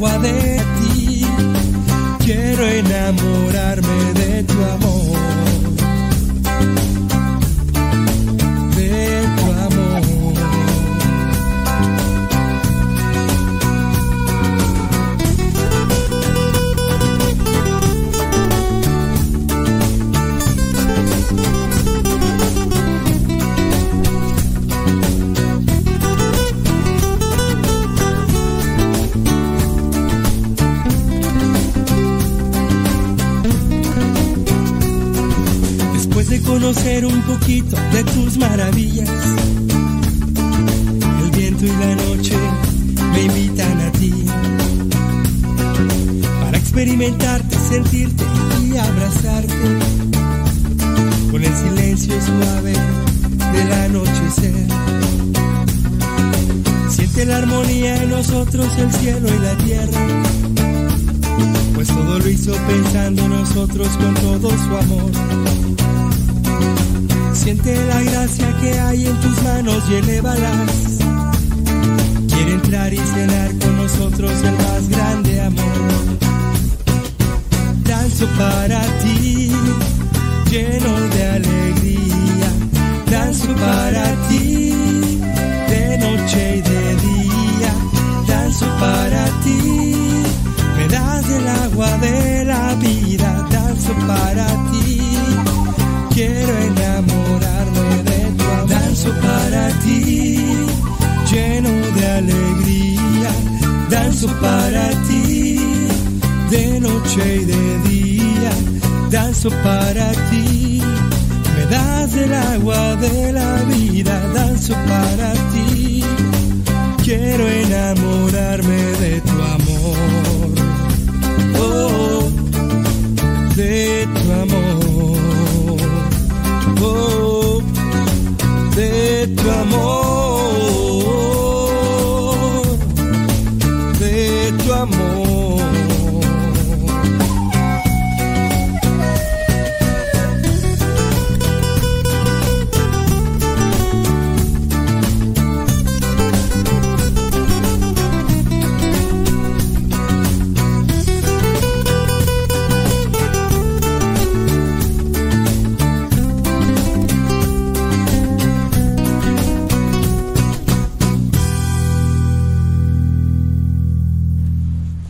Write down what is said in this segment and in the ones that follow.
Guadalajara.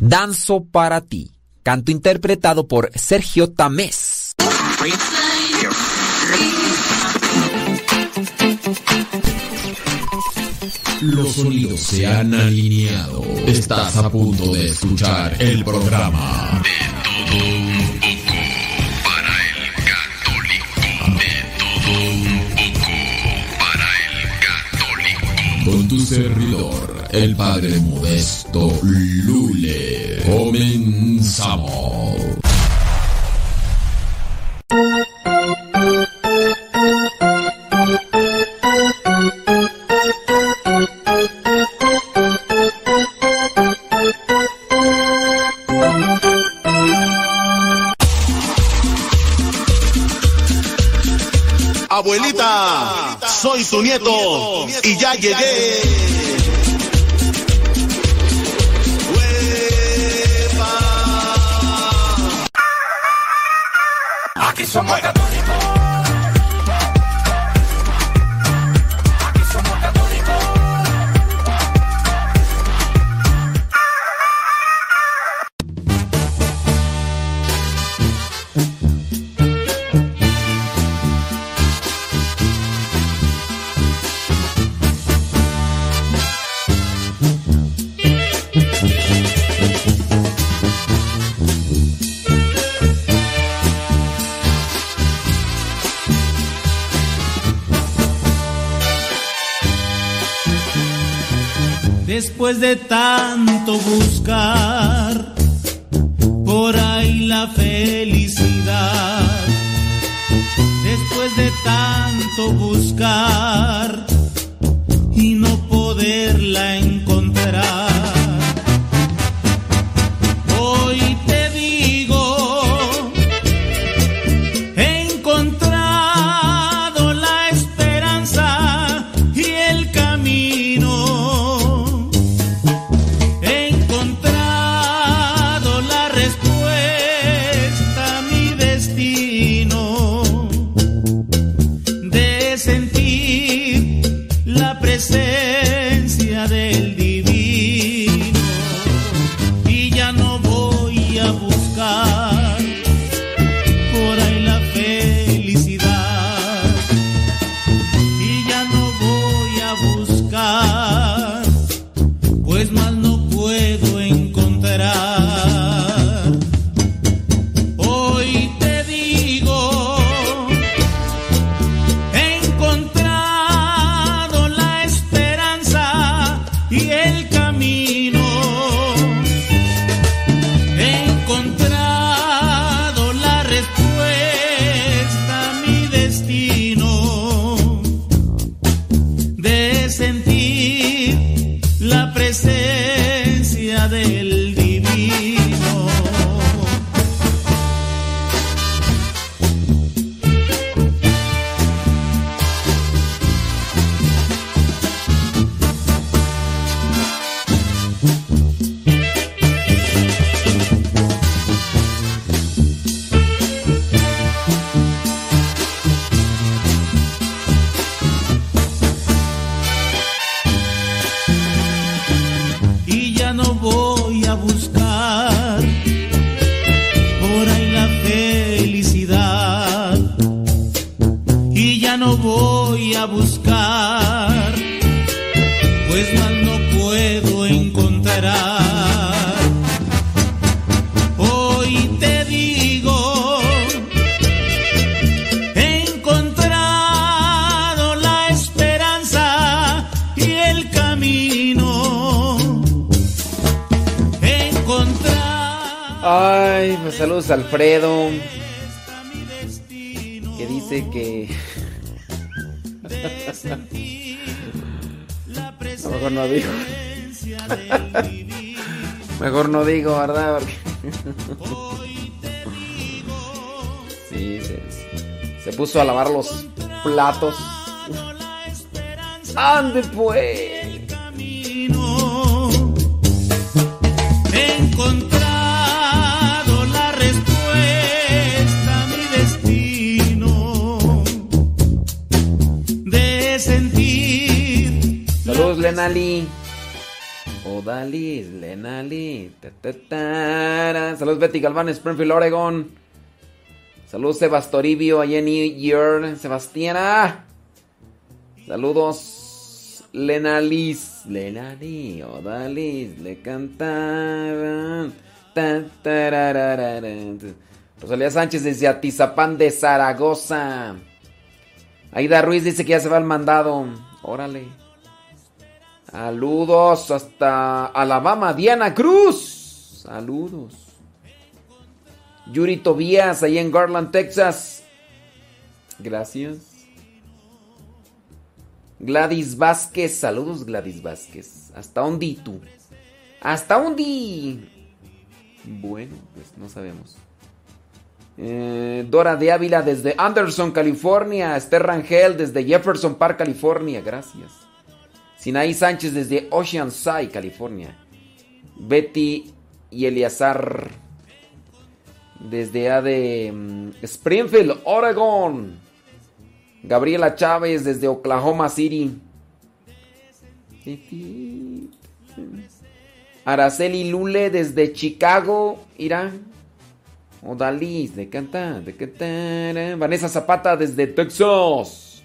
Danzo para ti, canto interpretado por Sergio Tamés. Los sonidos se han alineado. Estás a punto de escuchar el programa de tu servidor, el padre modesto Lule. Comenzamos. su nieto, y ya llegué. Aquí somos después de tanto buscar por ahí la felicidad. Después de tanto buscar Alfredo. Que dice que. mejor no digo. presencia del vivir. Mejor no digo, ¿verdad? Porque- Hoy te digo, Sí, se, se puso a lavar los platos. ¡Ande pues! Ta, ta, tara. Saludos, Betty Galván, Springfield, Oregon. Saludos, Sebastoribio, en New York. Sebastiana. Saludos, Lenalis. Lenali, Odalis, le cantaban. Ta, tarararara. Rosalía Sánchez desde Atizapán de Zaragoza. Aida Ruiz dice que ya se va al mandado. Órale. Saludos hasta Alabama. Diana Cruz. Saludos. Yuri Tobías, ahí en Garland, Texas. Gracias. Gladys Vázquez. Saludos, Gladys Vázquez. Hasta Ondi tú. Hasta Ondi. Bueno, pues no sabemos. Eh, Dora de Ávila desde Anderson, California. Esther Rangel desde Jefferson Park, California. Gracias. Sinaí Sánchez desde Oceanside, California. Betty y Eleazar desde A de mm, Springfield, Oregon. Gabriela Chávez desde Oklahoma City. Araceli Lule desde Chicago, Irán. Odalis, de cantar, de cantar. Vanessa Zapata desde Texas.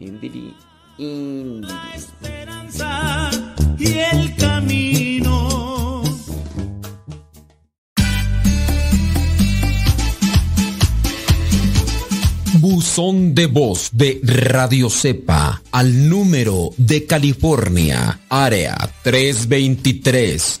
Indiri, indiri. esperanza y el camino. Buzón de voz de Radio Cepa al número de California, área 323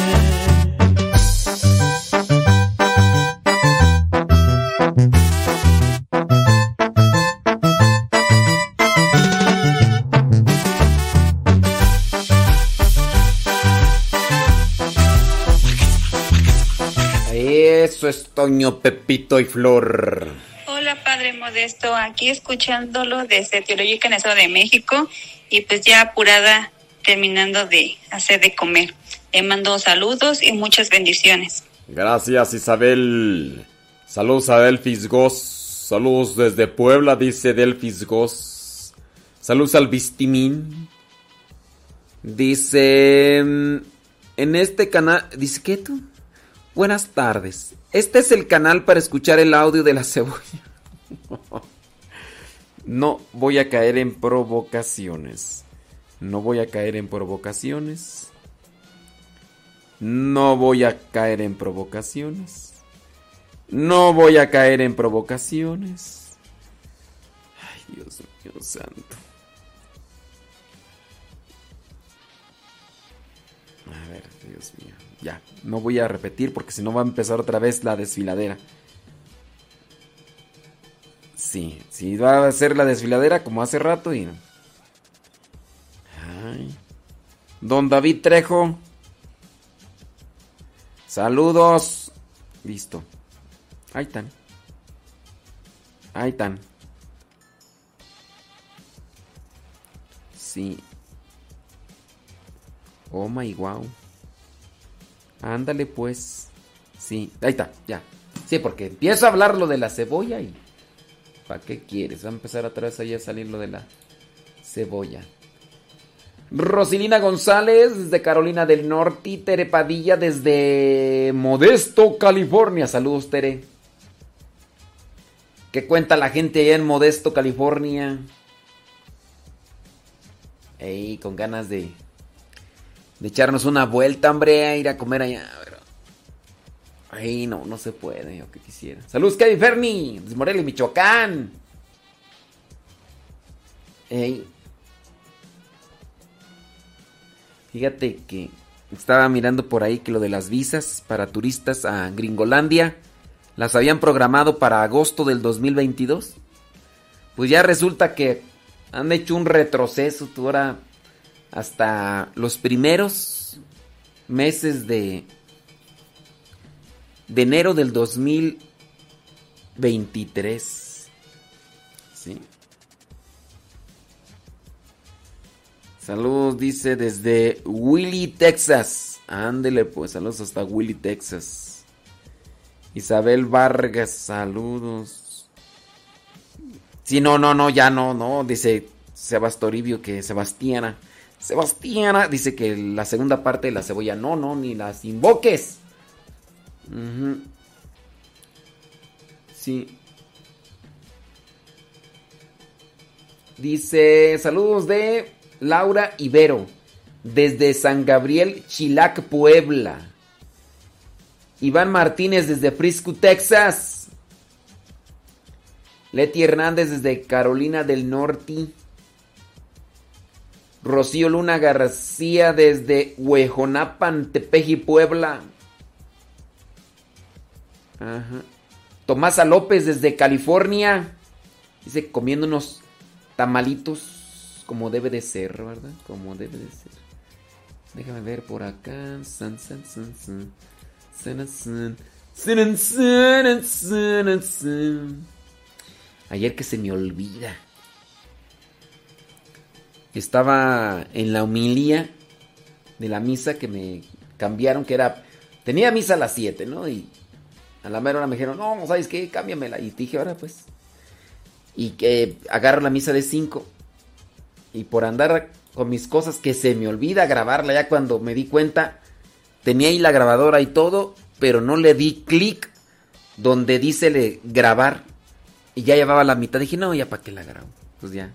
Toño, Pepito y Flor. Hola Padre Modesto, aquí escuchándolo desde Teológica en Estado de México y pues ya apurada terminando de hacer de comer. Le mando saludos y muchas bendiciones. Gracias Isabel. Saludos a Delfis Goss. Saludos desde Puebla, dice Delfis Goss. Saludos al Vistimín. Dice... mm, En este canal... Dice, ¿qué tú? Buenas tardes. Este es el canal para escuchar el audio de la cebolla. No voy a caer en provocaciones. No voy a caer en provocaciones. No voy a caer en provocaciones. No voy a caer en provocaciones. Ay, Dios mío santo. A ver, Dios mío. Ya, no voy a repetir porque si no va a empezar otra vez la desfiladera. Sí, sí, va a ser la desfiladera como hace rato y... Ay. Don David Trejo. Saludos. Listo. Ahí están. Ahí están. Sí. Oh my wow. Ándale pues. Sí, ahí está, ya. Sí, porque empiezo a hablar lo de la cebolla y... ¿Para qué quieres? Va a empezar otra vez ahí a salir lo de la cebolla. Rosilina González desde Carolina del Norte. y Tere Padilla desde Modesto, California. Saludos, Tere. ¿Qué cuenta la gente allá en Modesto, California? Ey, con ganas de, de echarnos una vuelta, hombre, a ir a comer allá. Ay, no, no se puede, yo que quisiera. Saludos, Kevin Ferni, desde Morelia, Michoacán. Ey. Fíjate que estaba mirando por ahí que lo de las visas para turistas a Gringolandia las habían programado para agosto del 2022. Pues ya resulta que han hecho un retroceso tú ahora hasta los primeros meses de de enero del 2023. Sí. Saludos, dice desde Willy, Texas. Ándele, pues, saludos hasta Willy, Texas. Isabel Vargas, saludos. Sí, no, no, no, ya no, no. Dice Sebastoribio que Sebastiana. Sebastiana dice que la segunda parte de la cebolla, no, no, ni las invoques. Sí. Dice, saludos de Laura Ibero, desde San Gabriel, Chilac, Puebla. Iván Martínez desde Frisco, Texas. Leti Hernández desde Carolina del Norte. Rocío Luna García desde Huejonapan, Tepeji, Puebla. Ajá. Tomasa López desde California. Dice comiendo unos tamalitos como debe de ser, ¿verdad? Como debe de ser. Déjame ver por acá. San, san. Ayer que se me olvida. Estaba en la humilía de la misa que me cambiaron, que era... Tenía misa a las 7, ¿no? Y a la mera hora me dijeron, no, ¿sabes qué? Cámbiamela. Y dije, ahora pues. Y que agarro la misa de 5. Y por andar con mis cosas que se me olvida grabarla ya cuando me di cuenta, tenía ahí la grabadora y todo, pero no le di clic donde dice le grabar. Y ya llevaba la mitad. Dije, no, ya para qué la grabo. Pues ya.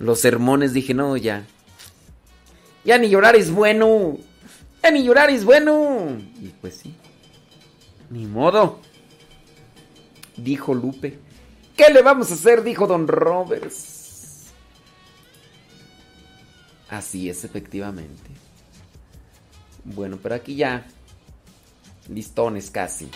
Los sermones dije, no, ya. Ya ni llorar es bueno. Ya ni llorar es bueno. Y pues sí. Ni modo. Dijo Lupe. ¿Qué le vamos a hacer? Dijo Don Roberts. Así es, efectivamente. Bueno, pero aquí ya. Listones casi.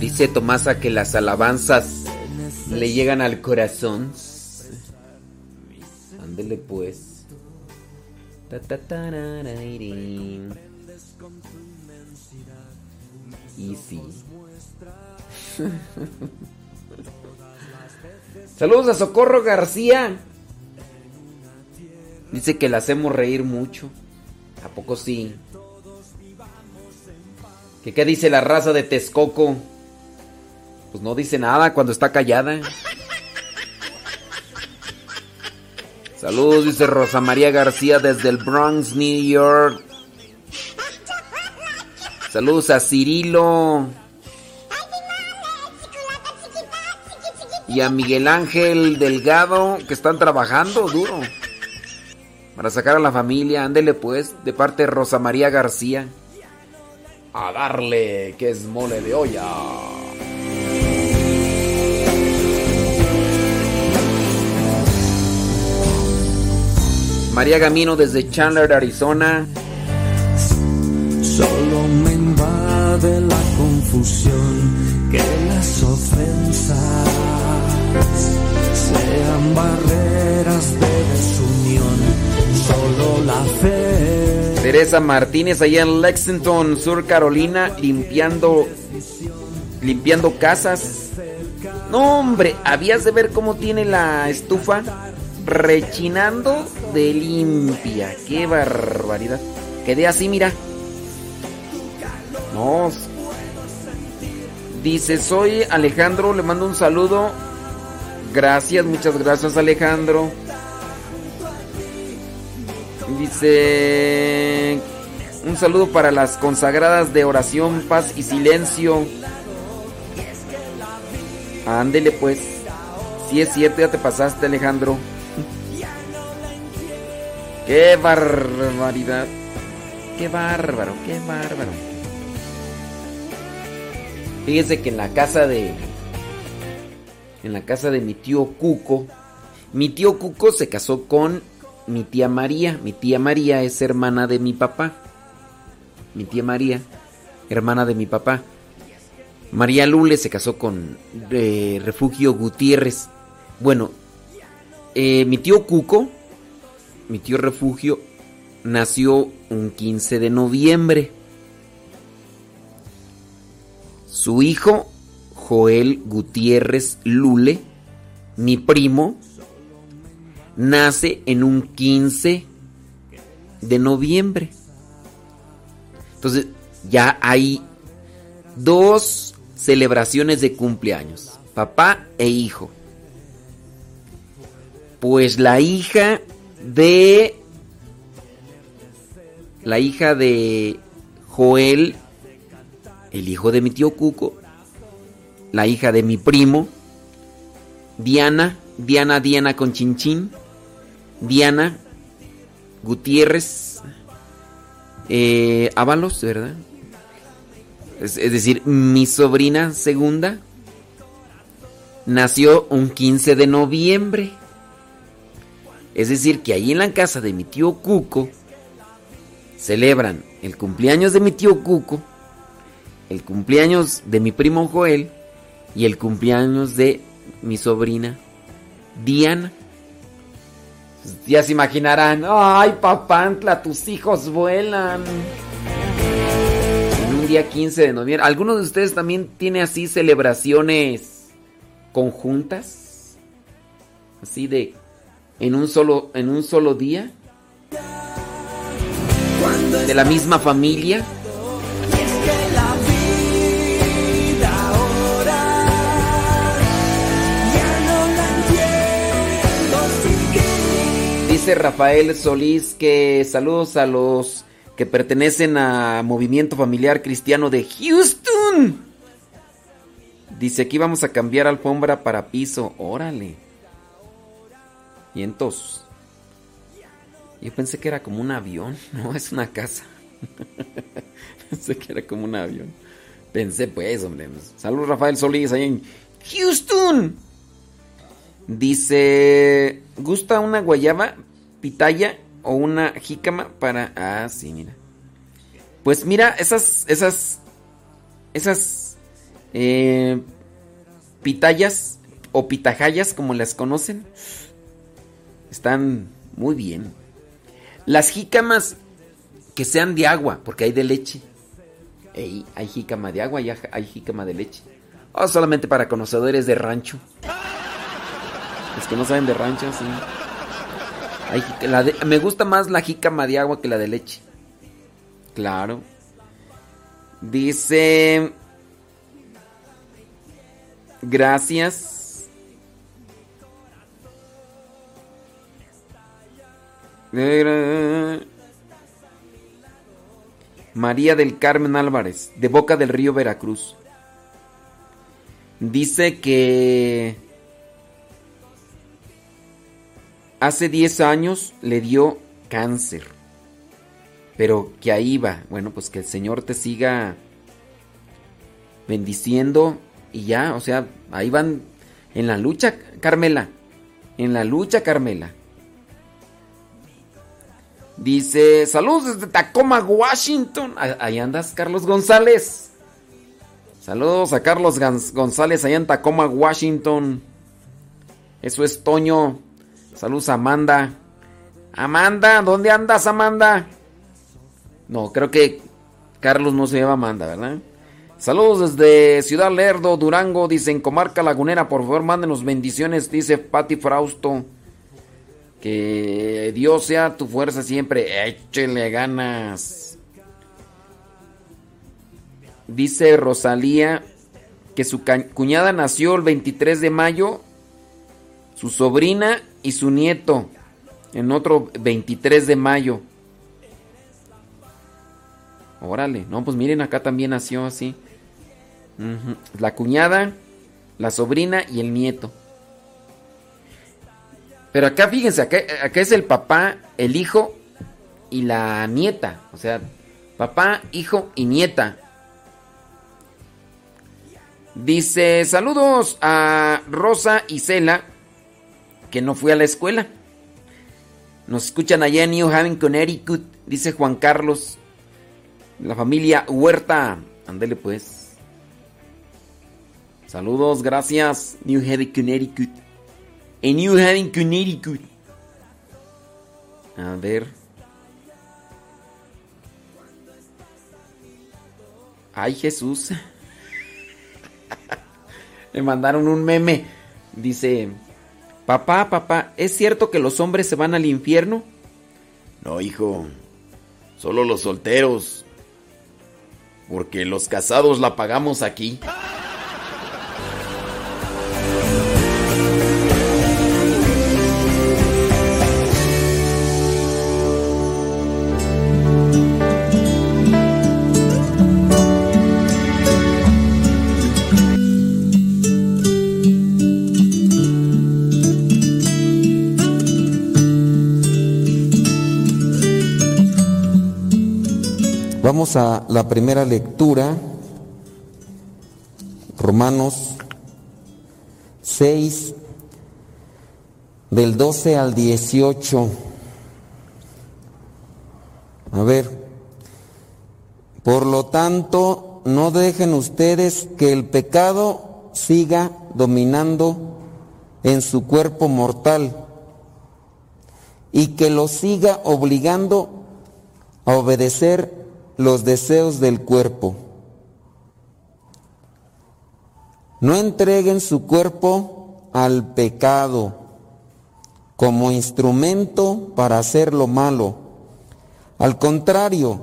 Dice Tomasa que las alabanzas le llegan al corazón. Ándele pues. Saludos a Socorro García. Dice que la hacemos reír mucho. ¿A poco sí? ¿Qué, ¿Qué dice la raza de Texcoco? Pues no dice nada cuando está callada. Saludos, dice Rosa María García desde el Bronx, New York. Saludos a Cirilo. Y a Miguel Ángel Delgado, que están trabajando duro. Para sacar a la familia, ándele pues, de parte de Rosa María García. A darle, que es mole de olla. María Gamino desde Chandler, Arizona. Solo me invade la confusión que las ofensas sean barreras de desunión. Teresa Martínez allá en Lexington, Sur Carolina, limpiando limpiando casas. No, hombre, habías de ver cómo tiene la estufa rechinando de limpia. Qué barbaridad. Quedé así, mira. No. Dice, soy Alejandro, le mando un saludo. Gracias, muchas gracias Alejandro. Dice, un saludo para las consagradas de oración, paz y silencio. Ándele pues. Si es cierto, ya te pasaste Alejandro. Qué barbaridad. Qué bárbaro, qué bárbaro. Fíjense que en la casa de. En la casa de mi tío Cuco. Mi tío Cuco se casó con mi tía María. Mi tía María es hermana de mi papá. Mi tía María, hermana de mi papá. María Lule se casó con eh, Refugio Gutiérrez. Bueno, eh, mi tío Cuco, mi tío Refugio, nació un 15 de noviembre. Su hijo, Joel Gutiérrez Lule, mi primo, nace en un 15 de noviembre. Entonces, ya hay dos celebraciones de cumpleaños, papá e hijo. Pues la hija de la hija de Joel, el hijo de mi tío Cuco, la hija de mi primo, Diana, Diana, Diana con Chinchín, Diana Gutiérrez eh, Ábalos, ¿verdad? Es, es decir, mi sobrina segunda nació un 15 de noviembre. Es decir, que ahí en la casa de mi tío Cuco celebran el cumpleaños de mi tío Cuco, el cumpleaños de mi primo Joel y el cumpleaños de mi sobrina Diana. Ya se imaginarán, ay papantla, tus hijos vuelan. En un día 15 de noviembre. ¿Alguno de ustedes también tiene así celebraciones conjuntas? Así de en un solo en un solo día de la misma familia Rafael Solís que saludos a los que pertenecen a Movimiento Familiar Cristiano de Houston dice aquí vamos a cambiar alfombra para piso órale y entonces, yo pensé que era como un avión, no, es una casa. pensé que era como un avión. Pensé pues, hombre. Saludos Rafael Solís ahí en Houston. Dice, ¿gusta una guayaba, pitaya o una jícama para... Ah, sí, mira. Pues mira, esas, esas, esas Eh, pitayas o pitajayas, como las conocen, están muy bien. Las jícamas que sean de agua, porque hay de leche. hay jícama de agua y hay jícama de leche. O solamente para conocedores de rancho. Los que no saben de rancho, sí. Me gusta más la jícama de agua que la de leche. Claro. Dice... Gracias. María del Carmen Álvarez, de Boca del Río Veracruz. Dice que hace 10 años le dio cáncer. Pero que ahí va. Bueno, pues que el Señor te siga bendiciendo y ya, o sea, ahí van en la lucha, Carmela. En la lucha, Carmela. Dice, saludos desde Tacoma, Washington. Ahí andas, Carlos González. Saludos a Carlos González allá en Tacoma, Washington. Eso es Toño. Saludos a Amanda. Amanda, ¿dónde andas, Amanda? No, creo que Carlos no se llama Amanda, ¿verdad? Saludos desde Ciudad Lerdo, Durango, dicen Comarca Lagunera, por favor mándenos bendiciones, dice Patti Frausto. Que Dios sea tu fuerza siempre, échele ganas. Dice Rosalía que su cuñada nació el 23 de mayo, su sobrina y su nieto en otro 23 de mayo. Órale, no, pues miren, acá también nació así. La cuñada, la sobrina y el nieto. Pero acá fíjense, acá, es el papá, el hijo y la nieta. O sea, papá, hijo y nieta. Dice, saludos a Rosa y Cela, que no fue a la escuela. Nos escuchan allá en New Haven, Connecticut, dice Juan Carlos. La familia Huerta. Ándele pues. Saludos, gracias. New Haven, Connecticut. En New Haven, Connecticut. A ver. Ay, Jesús. Me mandaron un meme. Dice, papá, papá, ¿es cierto que los hombres se van al infierno? No, hijo. Solo los solteros. Porque los casados la pagamos aquí. A la primera lectura, Romanos 6, del 12 al 18. A ver, por lo tanto, no dejen ustedes que el pecado siga dominando en su cuerpo mortal y que lo siga obligando a obedecer los deseos del cuerpo. No entreguen su cuerpo al pecado como instrumento para hacer lo malo. Al contrario,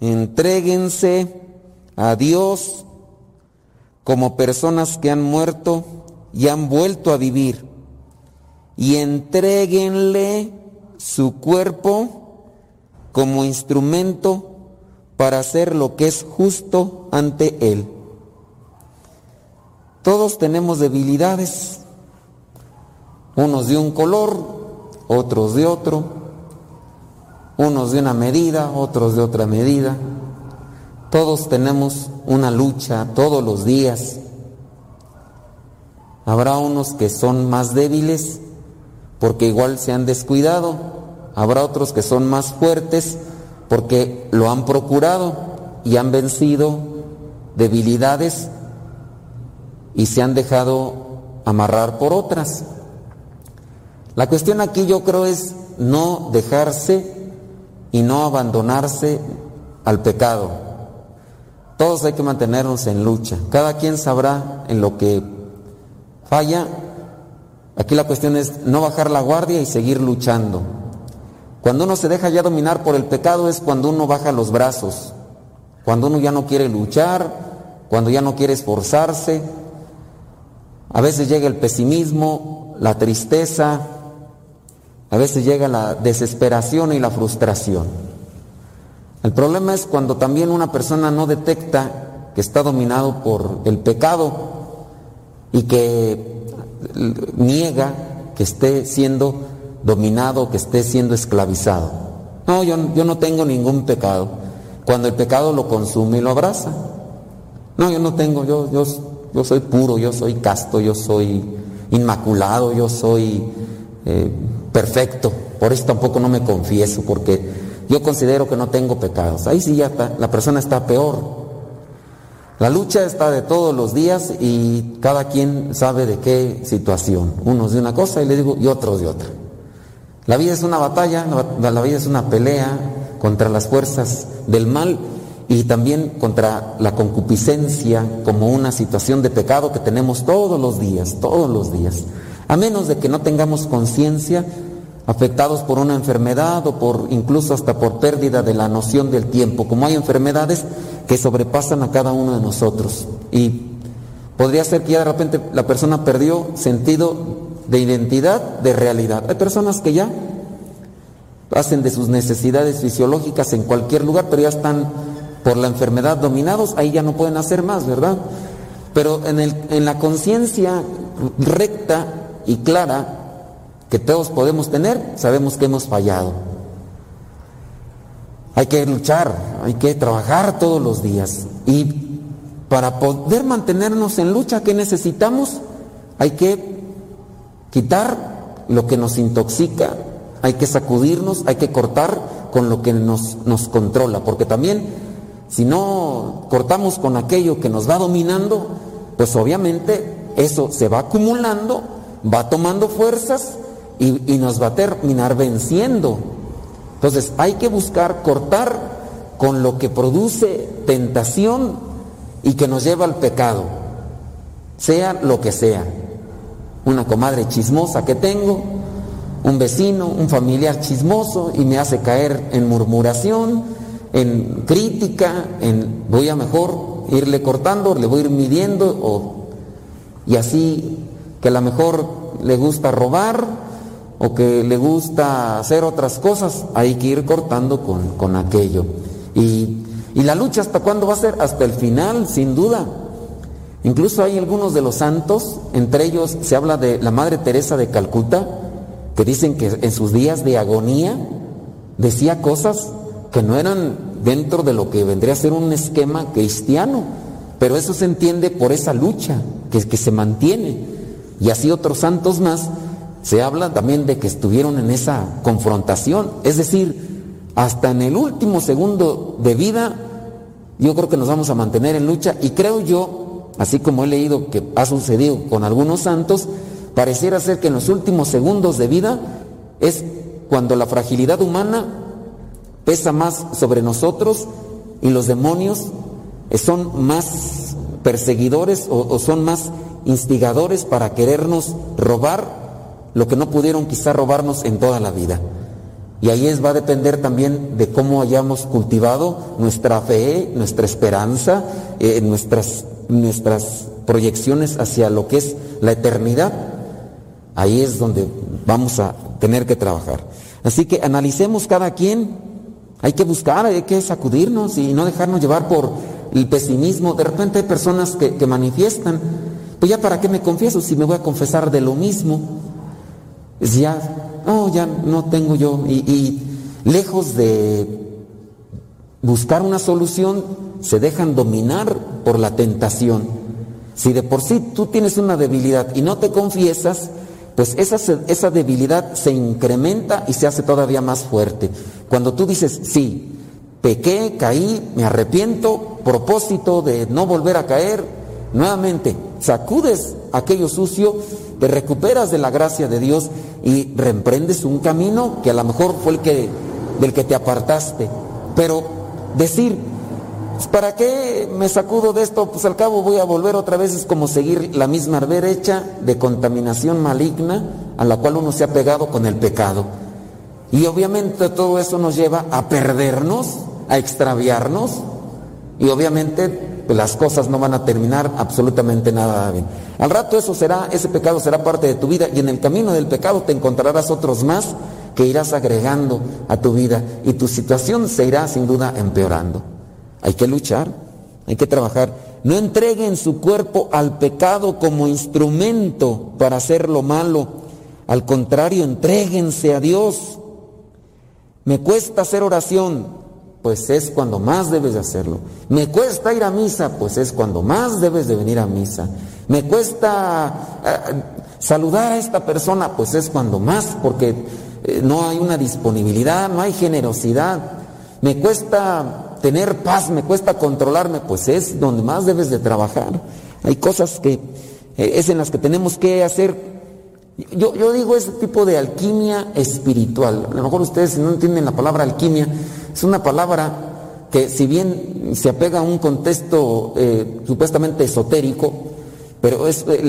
entréguense a Dios como personas que han muerto y han vuelto a vivir. Y entréguenle su cuerpo como instrumento para hacer lo que es justo ante Él. Todos tenemos debilidades, unos de un color, otros de otro, unos de una medida, otros de otra medida. Todos tenemos una lucha todos los días. Habrá unos que son más débiles porque igual se han descuidado. Habrá otros que son más fuertes porque lo han procurado y han vencido debilidades y se han dejado amarrar por otras. La cuestión aquí yo creo es no dejarse y no abandonarse al pecado. Todos hay que mantenernos en lucha. Cada quien sabrá en lo que falla. Aquí la cuestión es no bajar la guardia y seguir luchando. Cuando uno se deja ya dominar por el pecado es cuando uno baja los brazos, cuando uno ya no quiere luchar, cuando ya no quiere esforzarse. A veces llega el pesimismo, la tristeza, a veces llega la desesperación y la frustración. El problema es cuando también una persona no detecta que está dominado por el pecado y que niega que esté siendo dominado, que esté siendo esclavizado. No, yo, yo no tengo ningún pecado. Cuando el pecado lo consume y lo abraza. No, yo no tengo, yo, yo, yo soy puro, yo soy casto, yo soy inmaculado, yo soy eh, perfecto. Por eso tampoco no me confieso, porque yo considero que no tengo pecados. Ahí sí ya está, la persona está peor. La lucha está de todos los días y cada quien sabe de qué situación. Unos de una cosa y le digo, y otros de otra. La vida es una batalla, la vida es una pelea contra las fuerzas del mal y también contra la concupiscencia como una situación de pecado que tenemos todos los días, todos los días. A menos de que no tengamos conciencia, afectados por una enfermedad o por incluso hasta por pérdida de la noción del tiempo, como hay enfermedades que sobrepasan a cada uno de nosotros. Y podría ser que ya de repente la persona perdió sentido de identidad, de realidad. Hay personas que ya hacen de sus necesidades fisiológicas en cualquier lugar, pero ya están por la enfermedad dominados, ahí ya no pueden hacer más, ¿verdad? Pero en, el, en la conciencia recta y clara que todos podemos tener, sabemos que hemos fallado. Hay que luchar, hay que trabajar todos los días. Y para poder mantenernos en lucha, ¿qué necesitamos? Hay que quitar lo que nos intoxica, hay que sacudirnos, hay que cortar con lo que nos, nos controla, porque también si no cortamos con aquello que nos va dominando, pues obviamente eso se va acumulando, va tomando fuerzas y, y nos va a terminar venciendo. Entonces hay que buscar cortar con lo que produce tentación y que nos lleva al pecado, sea lo que sea una comadre chismosa que tengo, un vecino, un familiar chismoso y me hace caer en murmuración, en crítica, en voy a mejor irle cortando, le voy a ir midiendo o, y así que a lo mejor le gusta robar o que le gusta hacer otras cosas, hay que ir cortando con, con aquello. Y, y la lucha hasta cuándo va a ser? Hasta el final, sin duda. Incluso hay algunos de los santos, entre ellos se habla de la Madre Teresa de Calcuta, que dicen que en sus días de agonía decía cosas que no eran dentro de lo que vendría a ser un esquema cristiano, pero eso se entiende por esa lucha que, que se mantiene. Y así otros santos más, se habla también de que estuvieron en esa confrontación, es decir, hasta en el último segundo de vida, yo creo que nos vamos a mantener en lucha y creo yo así como he leído que ha sucedido con algunos santos, pareciera ser que en los últimos segundos de vida es cuando la fragilidad humana pesa más sobre nosotros y los demonios son más perseguidores o, son más instigadores para querernos robar lo que no pudieron quizá robarnos en toda la vida. Y ahí es, va a depender también de cómo hayamos cultivado nuestra fe, nuestra esperanza, eh, nuestras nuestras proyecciones hacia lo que es la eternidad, ahí es donde vamos a tener que trabajar. Así que analicemos cada quien, hay que buscar, hay que sacudirnos y no dejarnos llevar por el pesimismo. De repente hay personas que, manifiestan, pues ya para qué me confieso si me voy a confesar de lo mismo. Ya, no, ya no tengo yo. y lejos de buscar una solución, se dejan dominar por la tentación. Si de por sí tú tienes una debilidad y no te confiesas, pues esa, esa debilidad se incrementa y se hace todavía más fuerte. Cuando tú dices, sí, pequé, caí, me arrepiento, propósito de no volver a caer, nuevamente sacudes aquello sucio, te recuperas de la gracia de Dios y reemprendes un camino que a lo mejor fue el que del que te apartaste. Pero decir, ¿para qué me sacudo de esto? Pues al cabo voy a volver otra vez, es como seguir la misma brecha de contaminación maligna a la cual uno se ha pegado con el pecado. Y obviamente todo eso nos lleva a perdernos, a extraviarnos, y obviamente las cosas no van a terminar absolutamente nada bien. Al rato eso será, ese pecado será parte de tu vida y en el camino del pecado te encontrarás otros más que irás agregando a tu vida y tu situación se irá sin duda empeorando. Hay que luchar, hay que trabajar. No entreguen su cuerpo al pecado como instrumento para hacer lo malo. Al contrario, entréguense a Dios. Me cuesta hacer oración, pues es cuando más debes de hacerlo. Me cuesta ir a misa, pues es cuando más debes de venir a misa. Me cuesta eh, saludar a esta persona, pues es cuando más, porque eh, no hay una disponibilidad, no hay generosidad. Me cuesta tener paz, me cuesta controlarme, pues es donde más debes de trabajar. Hay cosas que eh, es en las que tenemos que hacer. Yo, yo digo ese tipo de alquimia espiritual. A lo mejor ustedes no entienden la palabra alquimia, es una palabra que si bien se apega a un contexto eh, supuestamente esotérico, pero es eh,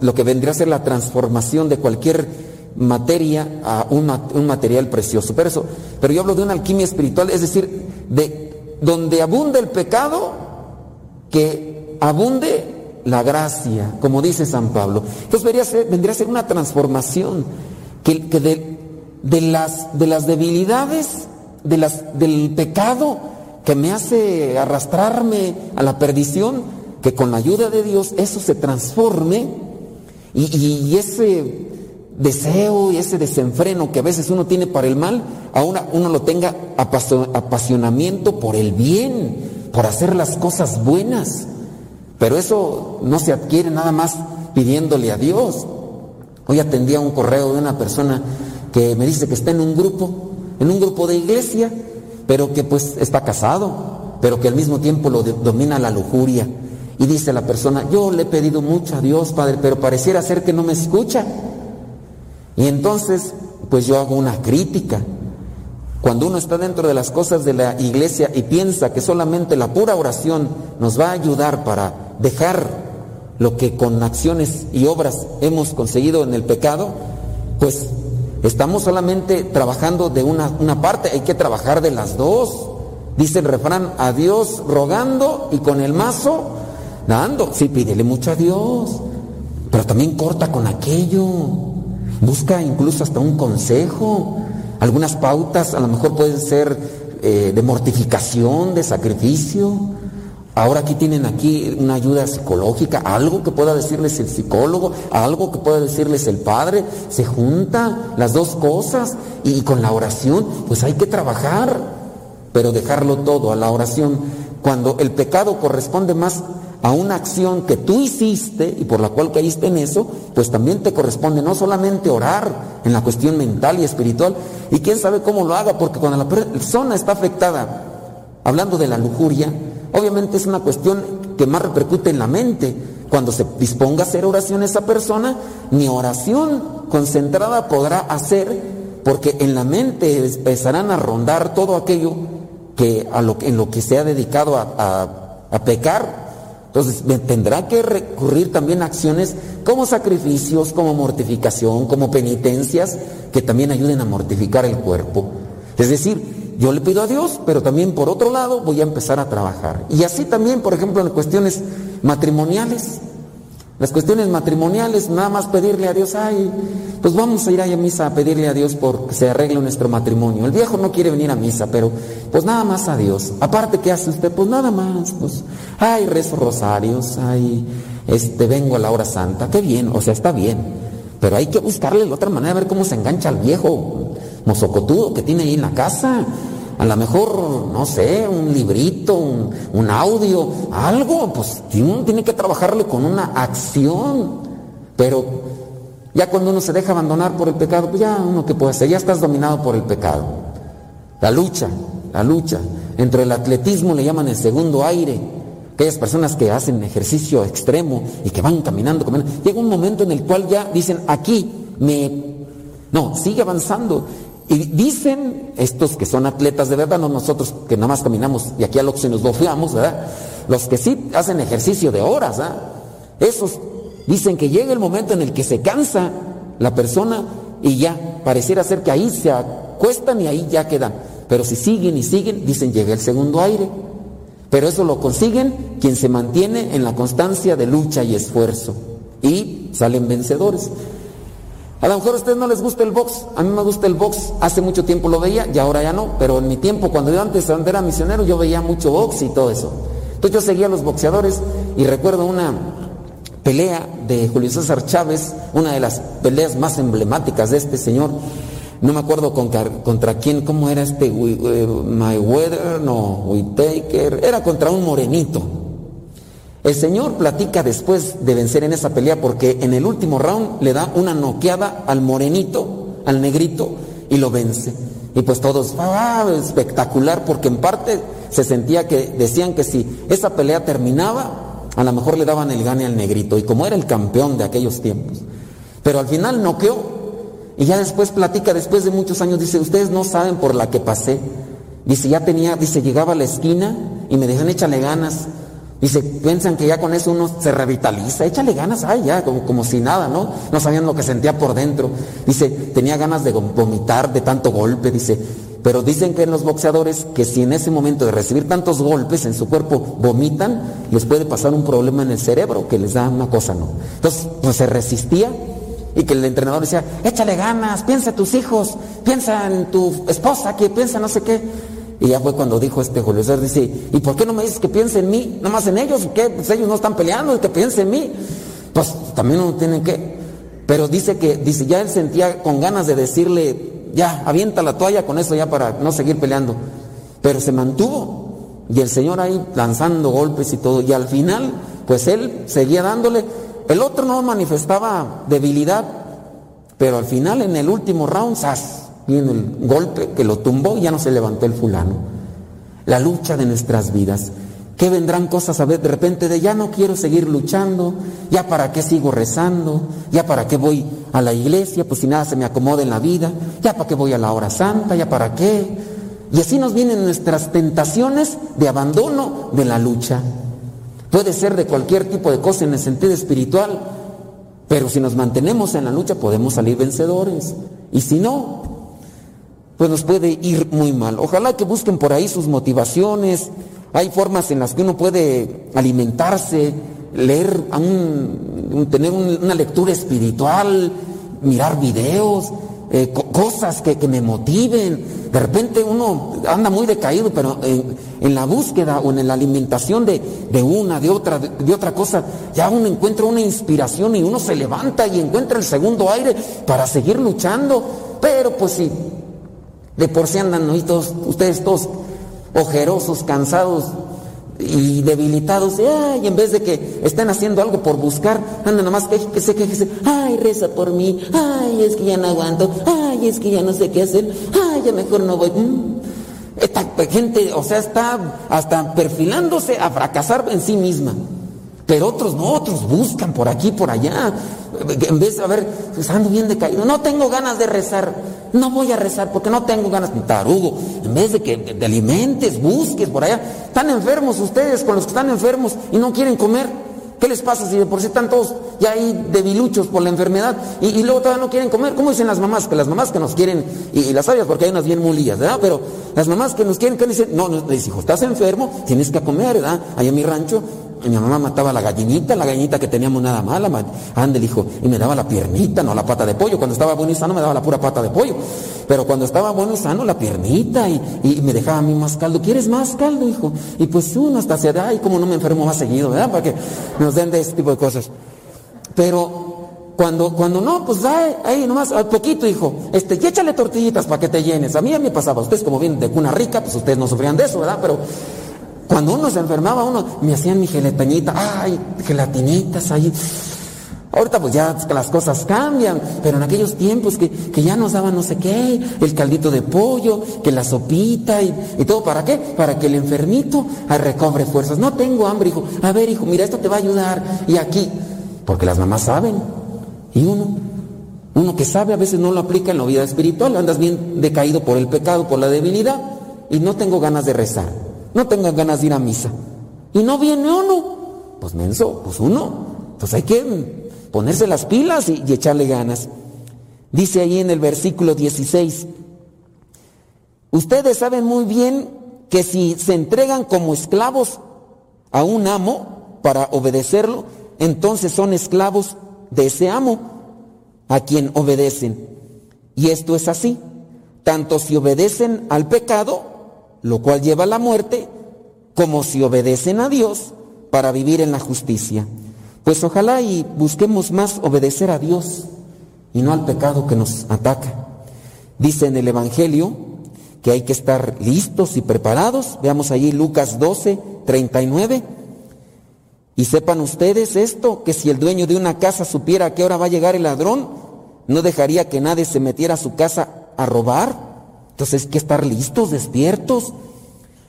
lo que vendría a ser la transformación de cualquier materia a un, un material precioso. Pero, eso, pero yo hablo de una alquimia espiritual, es decir, de donde abunde el pecado, que abunde la gracia, como dice San Pablo. Entonces vendría a ser, una transformación que, de, las, de las debilidades, de las, del pecado que me hace arrastrarme a la perdición, que con la ayuda de Dios eso se transforme y, y ese deseo y ese desenfreno que a veces uno tiene para el mal, ahora uno lo tenga apasionamiento por el bien, por hacer las cosas buenas. Pero eso no se adquiere nada más pidiéndole a Dios. Hoy atendía un correo de una persona que me dice que está en un grupo, en un grupo de iglesia, pero que pues está casado, pero que al mismo tiempo lo domina la lujuria. Y dice la persona, yo le he pedido mucho a Dios, Padre, pero pareciera ser que no me escucha. Y entonces, pues yo hago una crítica. Cuando uno está dentro de las cosas de la iglesia y piensa que solamente la pura oración nos va a ayudar para dejar lo que con acciones y obras hemos conseguido en el pecado, pues estamos solamente trabajando de una, una parte, hay que trabajar de las dos. Dice el refrán, a Dios rogando y con el mazo dando. Sí, pídele mucho a Dios, pero también corta con aquello. Busca incluso hasta un consejo. Algunas pautas a lo mejor pueden ser eh, de mortificación, de sacrificio. Ahora aquí tienen aquí una ayuda psicológica, algo que pueda decirles el psicólogo, algo que pueda decirles el padre. Se junta las dos cosas y con la oración pues hay que trabajar, pero dejarlo todo a la oración. Cuando el pecado corresponde más a una acción que tú hiciste y por la cual caíste en eso, pues también te corresponde no solamente orar en la cuestión mental y espiritual, y quién sabe cómo lo haga, porque cuando la persona está afectada, hablando de la lujuria, obviamente es una cuestión que más repercute en la mente. Cuando se disponga a hacer oración esa persona, ni oración concentrada podrá hacer, porque en la mente empezarán a rondar todo aquello que, a lo, en lo que se ha dedicado a, a pecar entonces tendrá que recurrir también a acciones como sacrificios, como mortificación, como penitencias, que también ayuden a mortificar el cuerpo. Es decir, yo le pido a Dios, pero también por otro lado voy a empezar a trabajar. Y así también, por ejemplo, en cuestiones matrimoniales. Las cuestiones matrimoniales, nada más pedirle a Dios, ay, pues vamos a ir a misa a pedirle a Dios por que se arregle nuestro matrimonio. El viejo no quiere venir a misa, pero pues nada más a Dios. Aparte, ¿qué hace usted? Pues nada más, pues, ay, rezo rosarios, ay, este, vengo a la hora santa, qué bien, o sea, está bien. Pero hay que buscarle de otra manera, a ver cómo se engancha al viejo mozocotudo que tiene ahí en la casa. A lo mejor, no sé, un librito, un, audio, algo, pues uno tiene que trabajarle con una acción. Pero ya cuando uno se deja abandonar por el pecado, pues ya uno que puede hacer, ya estás dominado por el pecado. La lucha, la lucha. Entre el atletismo le llaman el segundo aire. aquellas personas que hacen ejercicio extremo y que van caminando, caminando, llega un momento en el cual ya dicen, aquí me... No, sigue avanzando. Y dicen estos que son atletas de verdad, no nosotros que nada más caminamos y aquí a lo que se nos bofeamos, ¿verdad? Los que sí hacen ejercicio de horas, ¿verdad? Esos dicen que llega el momento en el que se cansa la persona y ya pareciera ser que ahí se acuestan y ahí ya quedan. Pero si siguen y siguen, dicen llega el segundo aire. Pero eso lo consiguen quien se mantiene en la constancia de lucha y esfuerzo. Y salen vencedores. A lo mejor a ustedes no les gusta el box, a mí me gusta el box, hace mucho tiempo lo veía y ahora ya no, pero en mi tiempo, cuando yo antes era misionero, yo veía mucho box y todo eso. Entonces yo seguía a los boxeadores y recuerdo una pelea de Julio César Chávez, una de las peleas más emblemáticas de este señor, no me acuerdo contra, quién, cómo era este eh, Mayweather, no, Whitaker, era contra un morenito. El señor platica después de vencer en esa pelea porque en el último round le da una noqueada al morenito, al negrito, y lo vence. Y pues todos, ah, espectacular, porque en parte se sentía que decían que si esa pelea terminaba, a lo mejor le daban el gane al negrito, y como era el campeón de aquellos tiempos. Pero al final noqueó y ya después platica, después de muchos años, dice, ustedes no saben por la que pasé. Dice, ya tenía, dice, llegaba a la esquina y me dejan échale ganas. Dice, piensan que ya con eso uno se revitaliza, échale ganas, ay, ya, como, como si nada, ¿no? No sabían lo que sentía por dentro. Dice, tenía ganas de vomitar de tanto golpe, dice, pero dicen que en los boxeadores que si en ese momento de recibir tantos golpes en su cuerpo vomitan, les puede pasar un problema en el cerebro que les da una cosa, ¿no? Entonces, pues se resistía y que el entrenador decía, échale ganas, piensa en tus hijos, piensa en tu esposa, que piensa no sé qué. Y ya fue cuando dijo este Julio César, dice, ¿y por qué no me dices que piense en mí? ¿No más en ellos? ¿Qué? Pues ellos no están peleando, que piense en mí. Pues también uno tiene que. Pero dice que, dice, ya él sentía con ganas de decirle, ya, avienta la toalla con eso ya para no seguir peleando. Pero se mantuvo. Y el Señor ahí lanzando golpes y todo. Y al final, pues él seguía dándole el otro no manifestaba debilidad, pero al final en el último round, ¡zas! Viene el golpe que lo tumbó y ya no se levantó el fulano. La lucha de nuestras vidas. ¿Qué vendrán cosas a ver de repente de ya no quiero seguir luchando? ¿Ya para qué sigo rezando? ¿Ya para qué voy a la iglesia? Pues si nada se me acomoda en la vida. ¿Ya para qué voy a la hora santa? ¿Ya para qué? Y así nos vienen nuestras tentaciones de abandono de la lucha. Puede ser de cualquier tipo de cosa en el sentido espiritual, pero si nos mantenemos en la lucha podemos salir vencedores. Y si no, pues nos puede ir muy mal. Ojalá que busquen por ahí sus motivaciones. Hay formas en las que uno puede alimentarse, leer, tener una lectura espiritual, mirar videos, eh, cosas que, me motiven. De repente uno anda muy decaído, pero en, la búsqueda o en la alimentación de, una, de otra, de, otra cosa, ya uno encuentra una inspiración y uno se levanta y encuentra el segundo aire para seguir luchando. Pero pues si de por sí andan todos, ustedes todos ojerosos, cansados, y debilitados, y en vez de que estén haciendo algo por buscar, andan nomás que, que se quejen, ay, reza por mí, ay, es que ya no aguanto, ay, es que ya no sé qué hacer, ay, ya mejor no voy. Mm. Esta gente, o sea, está hasta perfilándose a fracasar en sí misma. Pero otros no, otros buscan por aquí, por allá. En vez de, a ver, pues ando bien decaído, no tengo ganas de rezar, no voy a rezar porque no tengo ganas. Tarugo, en vez de que te alimentes, busques por allá. Están enfermos ustedes con los que están enfermos y no quieren comer. ¿Qué les pasa si de por sí están todos ya ahí debiluchos por la enfermedad y, luego todavía no quieren comer? ¿Cómo dicen las mamás? Que las mamás que nos quieren, y, las sabias porque hay unas bien mulillas, ¿verdad? Pero las mamás que nos quieren, ¿qué dicen? No, no, les hijo, estás enfermo, tienes que comer, ¿verdad? Allá en mi rancho mi mamá mataba la gallinita, la gallinita que teníamos nada mala, ande el hijo, y me daba la piernita, no la pata de pollo. Cuando estaba bueno y sano me daba la pura pata de pollo. Pero cuando estaba bueno y sano, la piernita, y, me dejaba a mí más caldo. ¿Quieres más caldo, hijo? Y pues uno hasta se da, y como no me enfermo más seguido, ¿verdad? Para que nos den de ese tipo de cosas. Pero cuando, cuando no, pues ahí, ahí nomás, al poquito, hijo, este, y échale tortillitas para que te llenes. A mí a mí me pasaba, ustedes como vienen de cuna rica, pues ustedes no sufrían de eso, ¿verdad? Pero cuando uno se enfermaba, uno me hacían mi gelatañita, ay, gelatinitas ahí. Ahorita pues ya las cosas cambian, pero en aquellos tiempos que, ya nos daban no sé qué, el caldito de pollo, que la sopita y, y, todo, ¿para qué? Para que el enfermito recobre fuerzas. No tengo hambre, hijo. A ver, hijo, mira, esto te va a ayudar. Y aquí, porque las mamás saben. Y uno, uno que sabe a veces no lo aplica en la vida espiritual, andas bien decaído por el pecado, por la debilidad, y no tengo ganas de rezar, no tengo ganas de ir a misa. Y no viene uno. Pues menso, pues uno. Pues hay que ponerse las pilas y, echarle ganas. Dice ahí en el versículo 16, ustedes saben muy bien que si se entregan como esclavos a un amo para obedecerlo, entonces son esclavos de ese amo a quien obedecen. Y esto es así, tanto si obedecen al pecado, lo cual lleva a la muerte, como si obedecen a Dios para vivir en la justicia. Pues ojalá y busquemos más obedecer a Dios y no al pecado que nos ataca. Dice en el Evangelio que hay que estar listos y preparados. Veamos allí Lucas 12, 39. Y sepan ustedes esto, que si el dueño de una casa supiera a qué hora va a llegar el ladrón, no dejaría que nadie se metiera a su casa a robar. Entonces hay que estar listos, despiertos.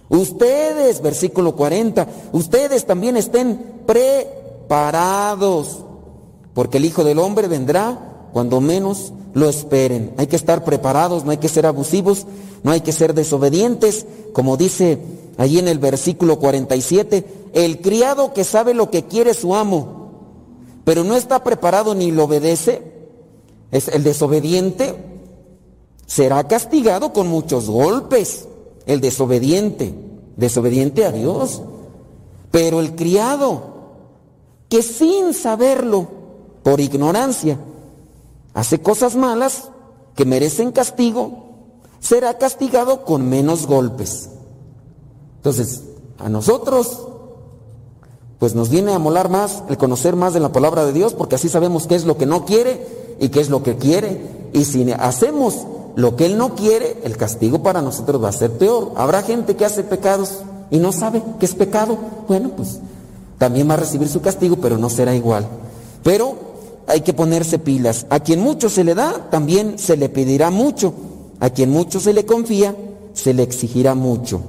Ustedes, versículo 40, ustedes también estén pre parados, porque el Hijo del Hombre vendrá cuando menos lo esperen. Hay que estar preparados, no hay que ser abusivos, no hay que ser desobedientes, como dice allí en el versículo 47, el criado que sabe lo que quiere su amo, pero no está preparado ni lo obedece, es el desobediente, será castigado con muchos golpes, el desobediente, desobediente a Dios, pero el criado, que sin saberlo, por ignorancia, hace cosas malas que merecen castigo, será castigado con menos golpes. Entonces, a nosotros, pues nos viene a molar más el conocer más de la palabra de Dios, porque así sabemos qué es lo que no quiere y qué es lo que quiere. Y si hacemos lo que Él no quiere, el castigo para nosotros va a ser peor. Habrá gente que hace pecados y no sabe que es pecado. Bueno, pues también va a recibir su castigo, pero no será igual. Pero hay que ponerse pilas. A quien mucho se le da, también se le pedirá mucho. A quien mucho se le confía, se le exigirá mucho.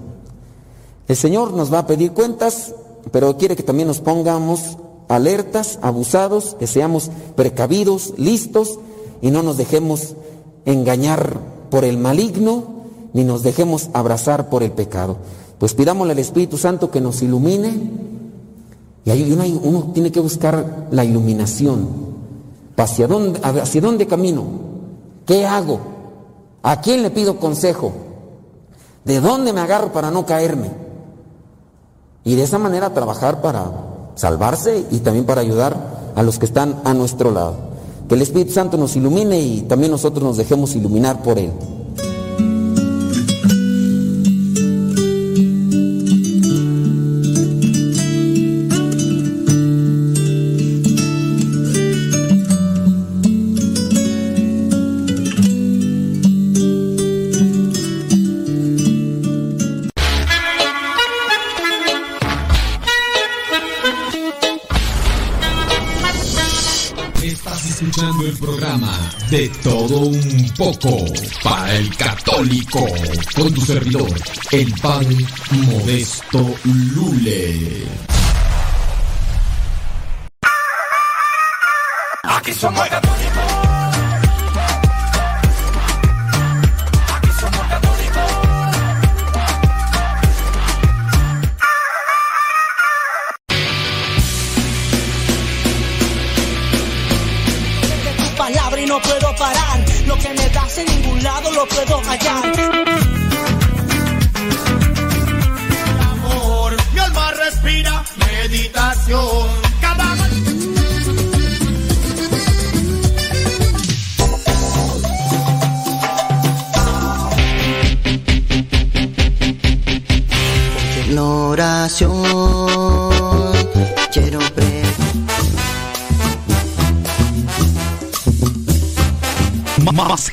El Señor nos va a pedir cuentas, pero quiere que también nos pongamos alertas, abusados, que seamos precavidos, listos y no nos dejemos engañar por el maligno, ni nos dejemos abrazar por el pecado. Pues pidámosle al Espíritu Santo que nos ilumine y ahí uno, tiene que buscar la iluminación. ¿Hacia dónde, ¿Hacia dónde camino? ¿Qué hago? ¿A quién le pido consejo? ¿De dónde me agarro para no caerme? Y de esa manera trabajar para salvarse y también para ayudar a los que están a nuestro lado. Que el Espíritu Santo nos ilumine y también nosotros nos dejemos iluminar por Él. Todo un poco para el católico. Con tu servidor, el padre Modesto Lule. Aquí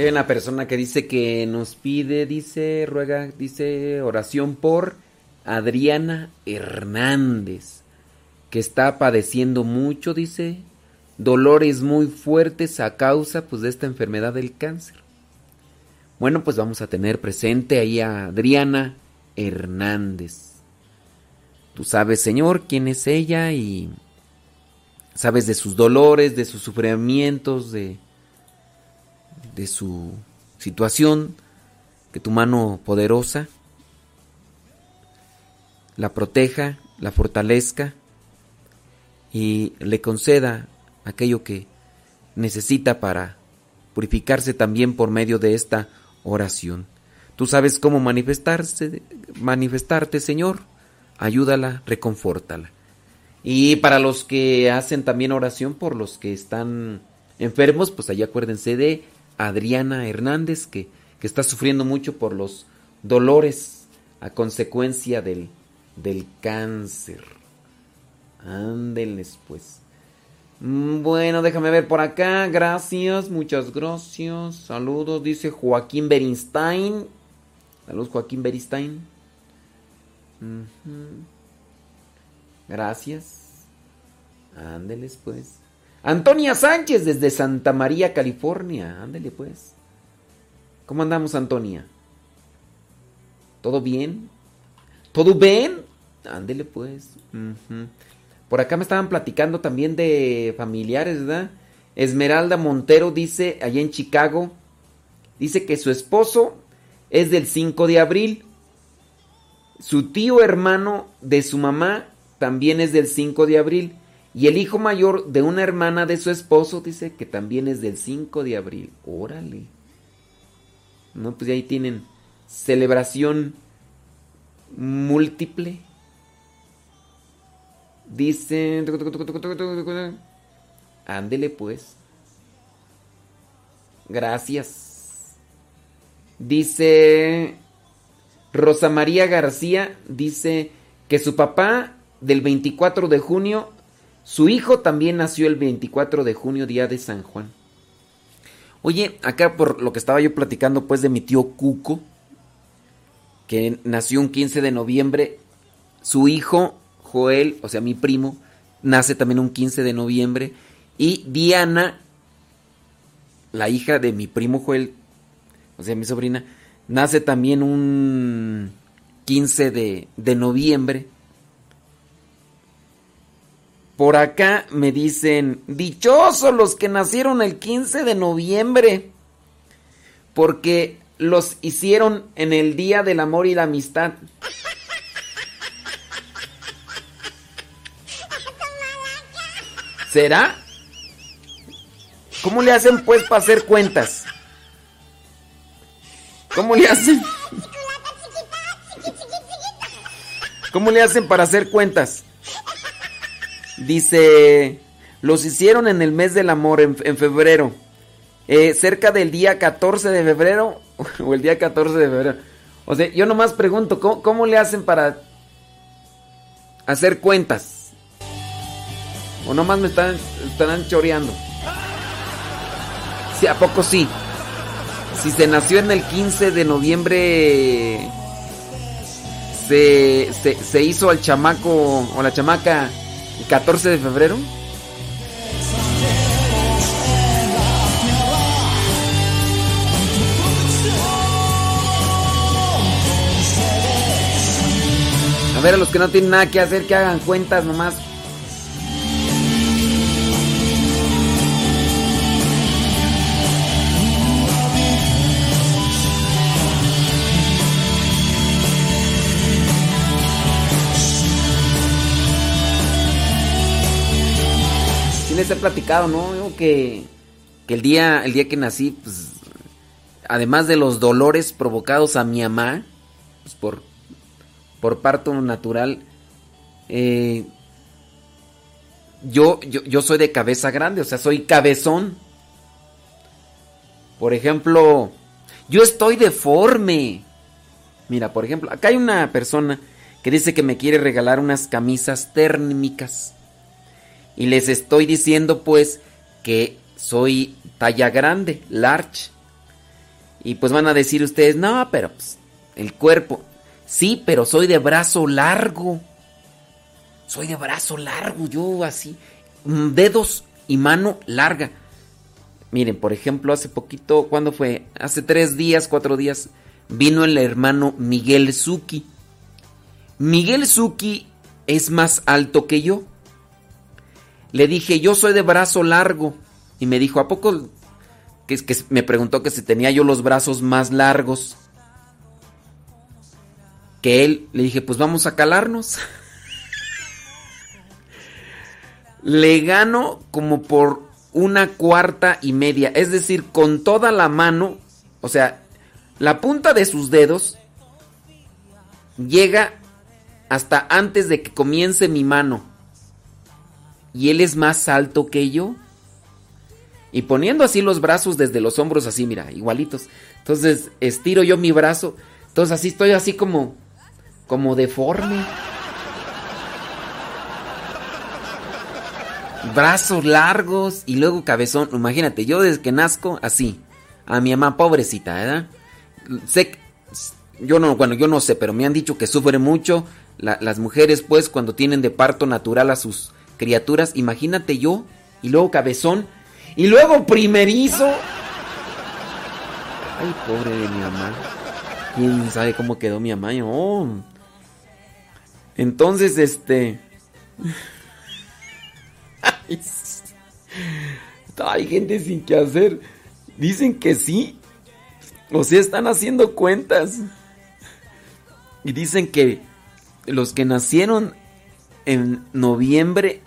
Que hay una persona que dice que nos pide, dice, ruega, dice oración por Adriana Hernández, que está padeciendo mucho, dice, dolores muy fuertes a causa pues de esta enfermedad del cáncer. Bueno, pues vamos a tener presente ahí a Adriana Hernández. Tú sabes, Señor, quién es ella y sabes de sus dolores, de sus sufrimientos, de, de su situación, que tu mano poderosa la proteja, la fortalezca y le conceda aquello que necesita para purificarse también por medio de esta oración. Tú sabes cómo manifestarse, manifestarte, Señor. Ayúdala, reconfórtala. Y para los que hacen también oración por los que están enfermos, pues allá acuérdense de Adriana Hernández, que, que está sufriendo mucho por los dolores a consecuencia del, del cáncer. Ándeles pues. Mm, bueno, déjame ver por acá. Gracias, muchas gracias. Saludos, dice Joaquín Berinstein. Saludos, Joaquín Berinstein. Gracias. Ándeles pues. Antonia Sánchez desde Santa María, California. Ándele pues. ¿Cómo andamos, Antonia? ¿Todo bien? ¿Todo bien? Ándele pues. Por acá me estaban platicando también de familiares, ¿verdad? Esmeralda Montero dice, allá en Chicago, dice que su esposo es del 5 de abril. Su tío hermano de su mamá también es del 5 de abril. Y el hijo mayor de una hermana de su esposo dice que también es del 5 de abril. Órale. No, pues ahí tienen celebración múltiple. Dice... Ándele pues. Gracias. Dice... Rosa María García dice que su papá del 24 de junio, su hijo también nació el 24 de junio, día de San Juan. Oye, acá por lo que estaba yo platicando pues de mi tío Cuco, que nació un 15 de noviembre, su hijo Joel, o sea, mi primo, nace también un 15 de noviembre. Y Diana, la hija de mi primo Joel, o sea, mi sobrina, nace también un 15 de, de noviembre. Por acá me dicen, dichosos los que nacieron el 15 de noviembre, porque los hicieron en el Día del Amor y la Amistad. ¿Será? ¿Cómo le hacen pues para hacer cuentas? ¿Cómo le hacen? ¿Cómo le hacen para hacer cuentas? Dice, los hicieron en el mes del amor, en, febrero. Eh, cerca del día 14 de febrero o el día 14 de febrero. O sea, yo nomás pregunto, ¿cómo, cómo le hacen para hacer cuentas? O nomás me están, estarán choreando. Sí, ¿a poco sí? Si se nació en el 15 de noviembre, se, se, se hizo al chamaco o la chamaca el 14 de febrero. A ver, a los que no tienen nada que hacer, que hagan cuentas nomás. He platicado, ¿no? Que, que el día, el día que nací, pues, además de los dolores provocados a mi mamá, pues por, por parto natural, eh, yo, yo, yo soy de cabeza grande, o sea, soy cabezón. Por ejemplo, yo estoy deforme. Mira, por ejemplo, acá hay una persona que dice que me quiere regalar unas camisas térmicas. Y les estoy diciendo pues que soy talla grande, large. Y pues van a decir ustedes, no, pero pues, el cuerpo. Sí, pero soy de brazo largo. Soy de brazo largo, yo así. mm, Dedos y mano larga. Miren, por ejemplo, hace poquito, ¿cuándo fue? Hace tres días, cuatro días, vino el hermano Miguel Zuki. Miguel Zuki es más alto que yo. Le dije, yo soy de brazo largo. Y me dijo, ¿a poco? Que, que me preguntó que si tenía yo los brazos más largos que él. Le dije, pues vamos a calarnos. Le gano como por una cuarta y media. Es decir, con toda la mano, o sea, la punta de sus dedos llega hasta antes de que comience mi mano. Y él es más alto que yo. Y poniendo así los brazos desde los hombros, así, mira, igualitos. Entonces estiro yo mi brazo. Entonces así estoy así como, como deforme. Brazos largos y luego cabezón. Imagínate, yo desde que nazco así. A mi mamá pobrecita, ¿verdad? Sé, yo no, bueno, yo no sé, pero me han dicho que sufre mucho la- las mujeres, pues, cuando tienen de parto natural a sus criaturas. Imagínate yo y luego cabezón y luego primerizo. Ay, pobre de mi mamá. ¿Quién sabe cómo quedó mi mamá? Entonces, este... Hay gente sin que hacer. Dicen que sí. O sea, están haciendo cuentas. Y dicen que los que nacieron en noviembre,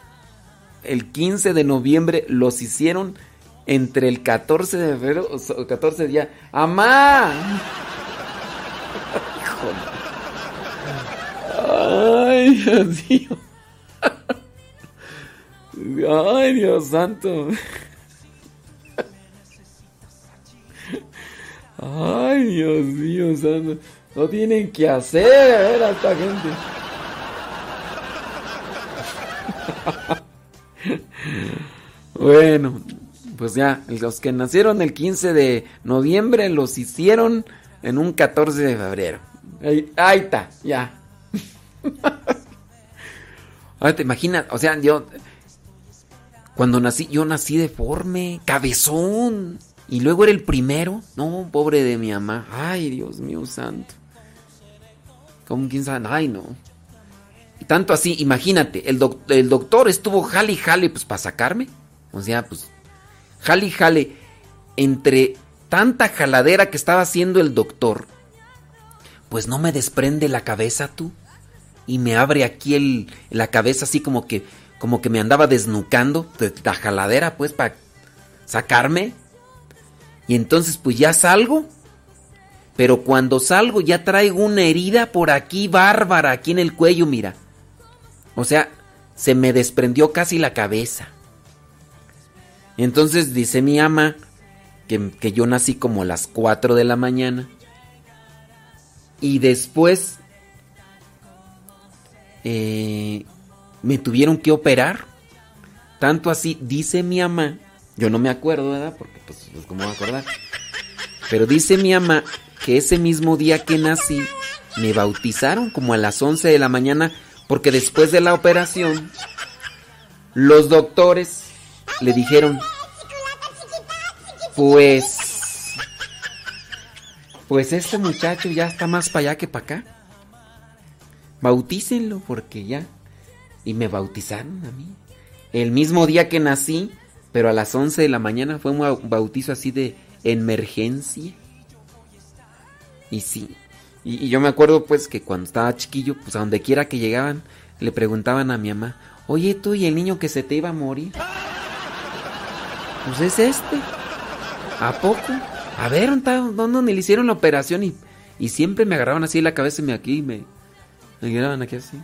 el 15 de noviembre, los hicieron entre el 14 de febrero, o sea, 14 días. ¡Amá! Ay, Dios. Ay, Dios santo. Ay, Dios mío, santo. No tienen que hacer a ver a esta gente. Bueno, pues ya, los que nacieron el 15 de noviembre los hicieron en un 14 de febrero. Ahí, está, ya. Ahora te imaginas, o sea, yo cuando nací, yo nací deforme, cabezón. Y luego era el primero. No, pobre de mi mamá. Ay, Dios mío santo. ¿Cómo quién sabe? Ay, no. Tanto así, imagínate, el, el doctor estuvo jale y jale pues para sacarme. O sea, pues jale y jale. Entre tanta jaladera que estaba haciendo el doctor, pues no me desprende la cabeza tú. Y me abre aquí el, la cabeza así como que, como que me andaba desnucando de la jaladera pues para sacarme. Y entonces pues ya salgo. Pero cuando salgo ya traigo una herida por aquí bárbara, aquí en el cuello, mira. O sea, se me desprendió casi la cabeza. Entonces dice mi ama que, que yo nací como a las 4 de la mañana. Y después eh, me tuvieron que operar. Tanto así, dice mi ama. Yo no me acuerdo, ¿verdad? Porque pues, pues cómo voy a acordar. Pero dice mi ama que ese mismo día que nací me bautizaron como a las 11 de la mañana porque después de la operación los doctores le dijeron pues pues este muchacho ya está más para allá que para acá. Bautícenlo porque ya y me bautizaron a mí. El mismo día que nací, pero a las 11 de la mañana fue un bau- bautizo así de emergencia. Y sí. Y, yo me acuerdo pues que cuando estaba chiquillo, pues a donde quiera que llegaban, le preguntaban a mi mamá, oye tú y el niño que se te iba a morir. Pues es este. ¿A poco? A ver, ¿dónde, le hicieron la operación? Y, y siempre me agarraban así la cabeza y me aquí me, me agarraban aquí así.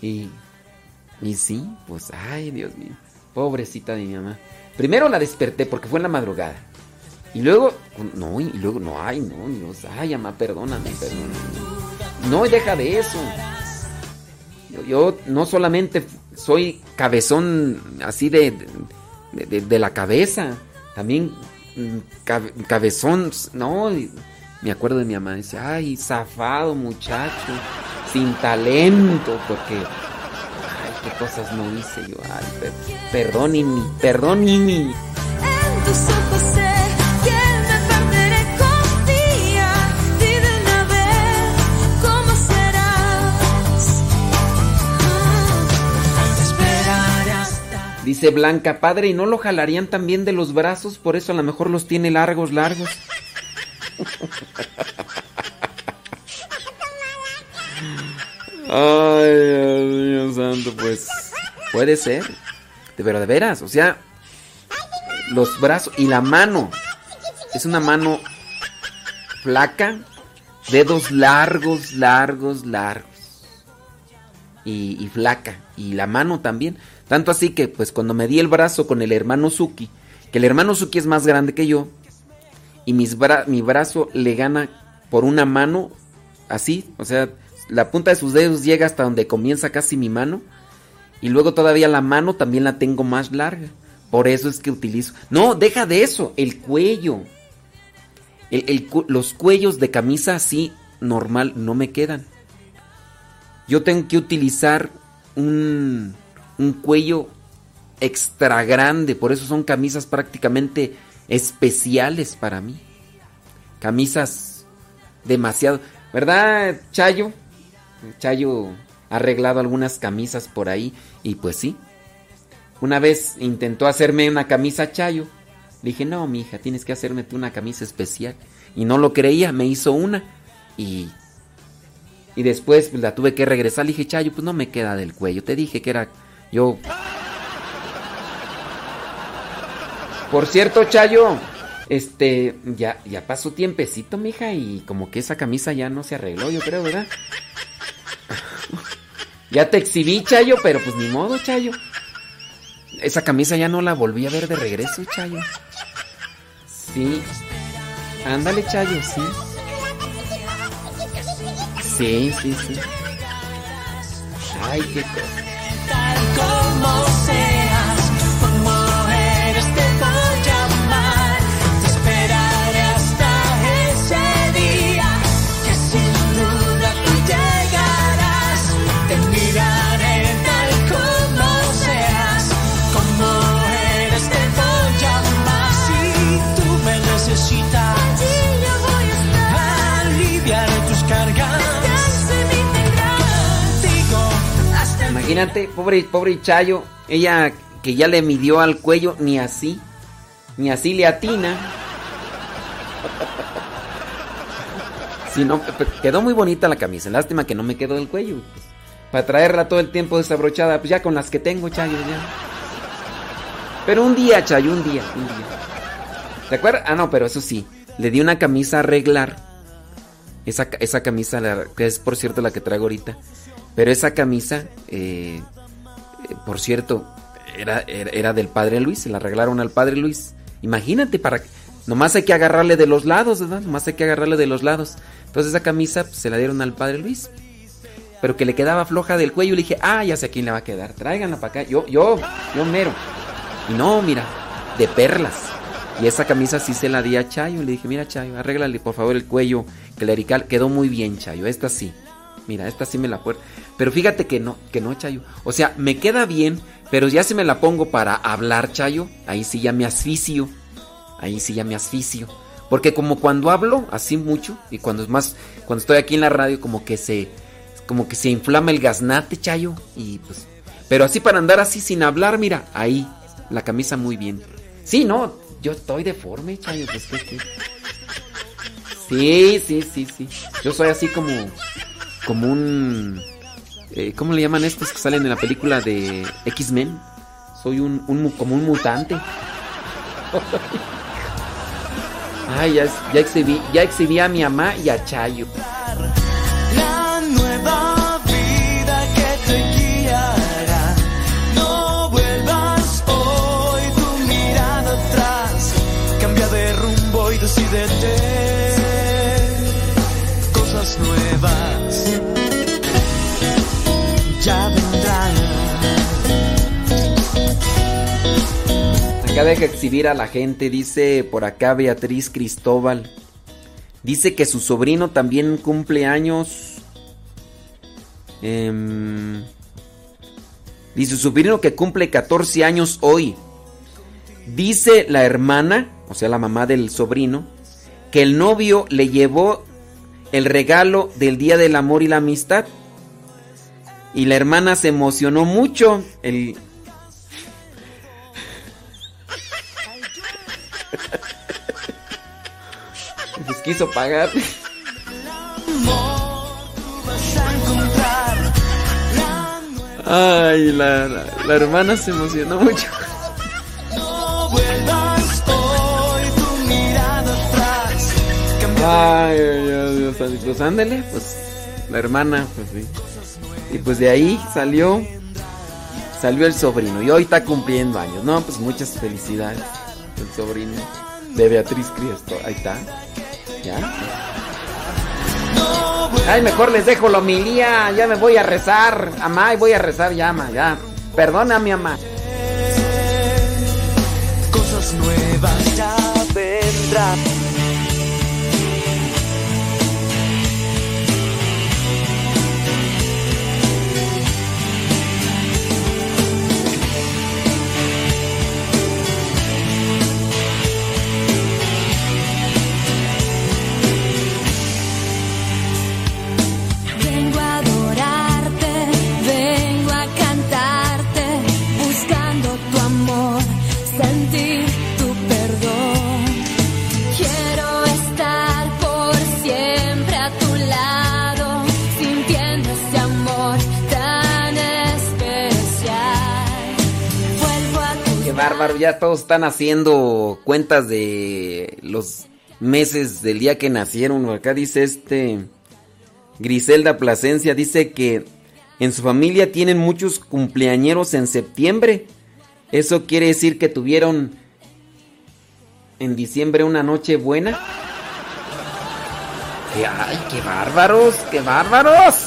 Y, y sí, pues, ay, Dios mío. Pobrecita de mi mamá. Primero la desperté porque fue en la madrugada. Y luego, no, y luego, no, ay, no, Dios, ay, mamá, perdóname, perdóname. No, deja de eso. Yo, no solamente soy cabezón así de, de, la cabeza, también mm, cabe- cabezón, no, me acuerdo de mi mamá, dice, ay, zafado muchacho, sin talento, porque, ay, qué cosas no hice yo, ay, per- perdón, Nini, Dice Blanca, padre, ¿y no lo jalarían también de los brazos? Por eso a lo mejor los tiene largos, largos. Ay, Dios mío santo, pues puede ser. De pero de veras, o sea, los brazos y la mano. Es una mano flaca, dedos largos, largos, largos. Y flaca. Y la mano también. Tanto así que, pues cuando me di el brazo con el hermano Suki, que el hermano Suki es más grande que yo, y bra- mi brazo le gana por una mano, así, o sea, la punta de sus dedos llega hasta donde comienza casi mi mano, y luego todavía la mano también la tengo más larga. Por eso es que utilizo. No, deja de eso, el cuello. El- el cu- los cuellos de camisa así normal no me quedan. Yo tengo que utilizar un, un cuello extra grande, por eso son camisas prácticamente especiales para mí. Camisas demasiado, ¿verdad, Chayo? Chayo ha arreglado algunas camisas por ahí y pues sí. Una vez intentó hacerme una camisa Chayo. Le dije, no, mi hija, tienes que hacerme tú una camisa especial. Y no lo creía, me hizo una. Y, y después pues, la tuve que regresar. Le dije, Chayo, pues no me queda del cuello. Te dije que era yo. Por cierto, Chayo, este, ya, ya pasó tiempecito, mija, y como que esa camisa ya no se arregló, yo creo, ¿verdad? ya te exhibí, Chayo, pero pues ni modo, Chayo. Esa camisa ya no la volví a ver de regreso, Chayo. Sí. Ándale, Chayo, sí. Sí, sí, sí. Ay, qué cosa. Imagínate, pobre, pobre Chayo, ella que ya le midió al cuello, ni así, ni así le atina. Si no, quedó muy bonita la camisa, lástima que no me quedó del cuello. pues, para traerla todo el tiempo desabrochada, pues ya con las que tengo, Chayo, ya. Pero un día, Chayo, un día, un día. ¿Te acuerdas? Ah, no, pero eso sí, le di una camisa a arreglar. Esa, esa camisa, la- que es por cierto la que traigo ahorita. Pero esa camisa, eh, eh, por cierto, era, era, del padre Luis, se la arreglaron al padre Luis. Imagínate, para nomás hay que agarrarle de los lados, ¿verdad? Nomás hay que agarrarle de los lados. Entonces esa camisa pues, se la dieron al padre Luis. Pero que le quedaba floja del cuello, le dije, ah, ya sé a quién le va a quedar, tráiganla para acá. Yo, yo, yo mero. Y no, mira, de perlas. Y esa camisa sí se la di a Chayo. Le dije, mira, Chayo, arréglale por favor el cuello clerical. Quedó muy bien, Chayo. Esta sí. Mira, esta sí me la puedo. Pero fíjate que no, que no, Chayo. O sea, me queda bien, pero ya si me la pongo para hablar, Chayo, ahí sí ya me asfixio. Ahí sí ya me asfixio. Porque como cuando hablo así mucho, y cuando es más, cuando estoy aquí en la radio, como que se, como que se inflama el gaznate, Chayo. Y pues, pero así para andar así sin hablar, mira, ahí, la camisa muy bien. Sí, no, yo estoy deforme, Chayo, pues ¿qué, qué? Sí, sí, sí, sí. Yo soy así como, como un, eh, ¿cómo le llaman estos que salen en la película de X-Men? Soy un, como un mutante. Ay, ya, ya exhibí, ya exhibí a mi mamá y a Chayo. La nueva vida que te guiará. No vuelvas hoy tu mirada atrás. Cambia de rumbo y decídete. Cosas nuevas ya deja exhibir a la gente, dice por acá Beatriz Cristóbal. Dice que su sobrino también cumple años. Em, dice su sobrino que cumple 14 años hoy. Dice la hermana, o sea, la mamá del sobrino, que el novio le llevó el regalo del Día del Amor y la Amistad. Y la hermana se emocionó mucho. El... Les quiso pagar. Ay, la, la, hermana se emocionó mucho. Ay, Dios, Dios, pues ándale, pues la hermana, pues sí. Y pues de ahí salió, salió el sobrino y hoy está cumpliendo años. No, pues muchas felicidades, el sobrino de Beatriz Cristo. Ahí está, ya. Ay, mejor les dejo la homilía, ya me voy a rezar, amá, y voy a rezar ya, ama, ya. Perdona, mi mamá. Cosas nuevas ya vendrán. Ya todos están haciendo cuentas de los meses del día que nacieron. Acá dice este Griselda Plasencia, dice que en su familia tienen muchos cumpleañeros en septiembre. Eso quiere decir que tuvieron en diciembre una noche buena. ¡Ay, qué bárbaros! ¡Qué bárbaros!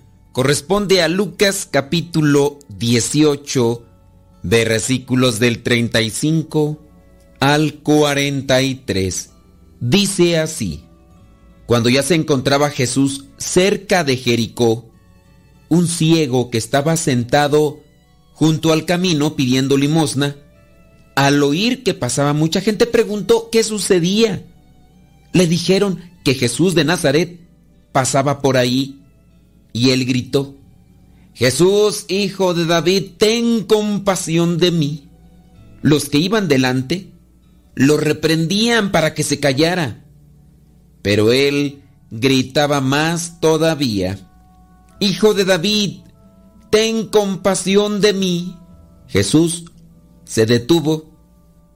corresponde a Lucas capítulo 18, versículos del 35 al 43. Dice así, cuando ya se encontraba Jesús cerca de Jericó, un ciego que estaba sentado junto al camino pidiendo limosna, al oír que pasaba mucha gente preguntó qué sucedía. Le dijeron que Jesús de Nazaret pasaba por ahí y él gritó, Jesús, hijo de David, ten compasión de mí. Los que iban delante lo reprendían para que se callara, pero él gritaba más todavía, Hijo de David, ten compasión de mí. Jesús se detuvo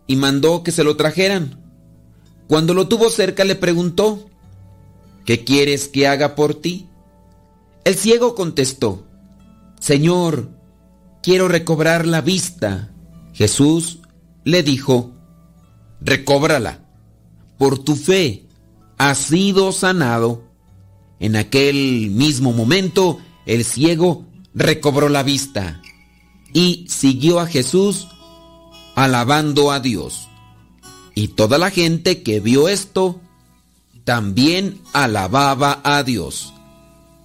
y mandó que se lo trajeran. Cuando lo tuvo cerca le preguntó, ¿qué quieres que haga por ti? El ciego contestó, Señor, quiero recobrar la vista. Jesús le dijo, recóbrala, por tu fe has sido sanado. En aquel mismo momento el ciego recobró la vista y siguió a Jesús alabando a Dios. Y toda la gente que vio esto también alababa a Dios.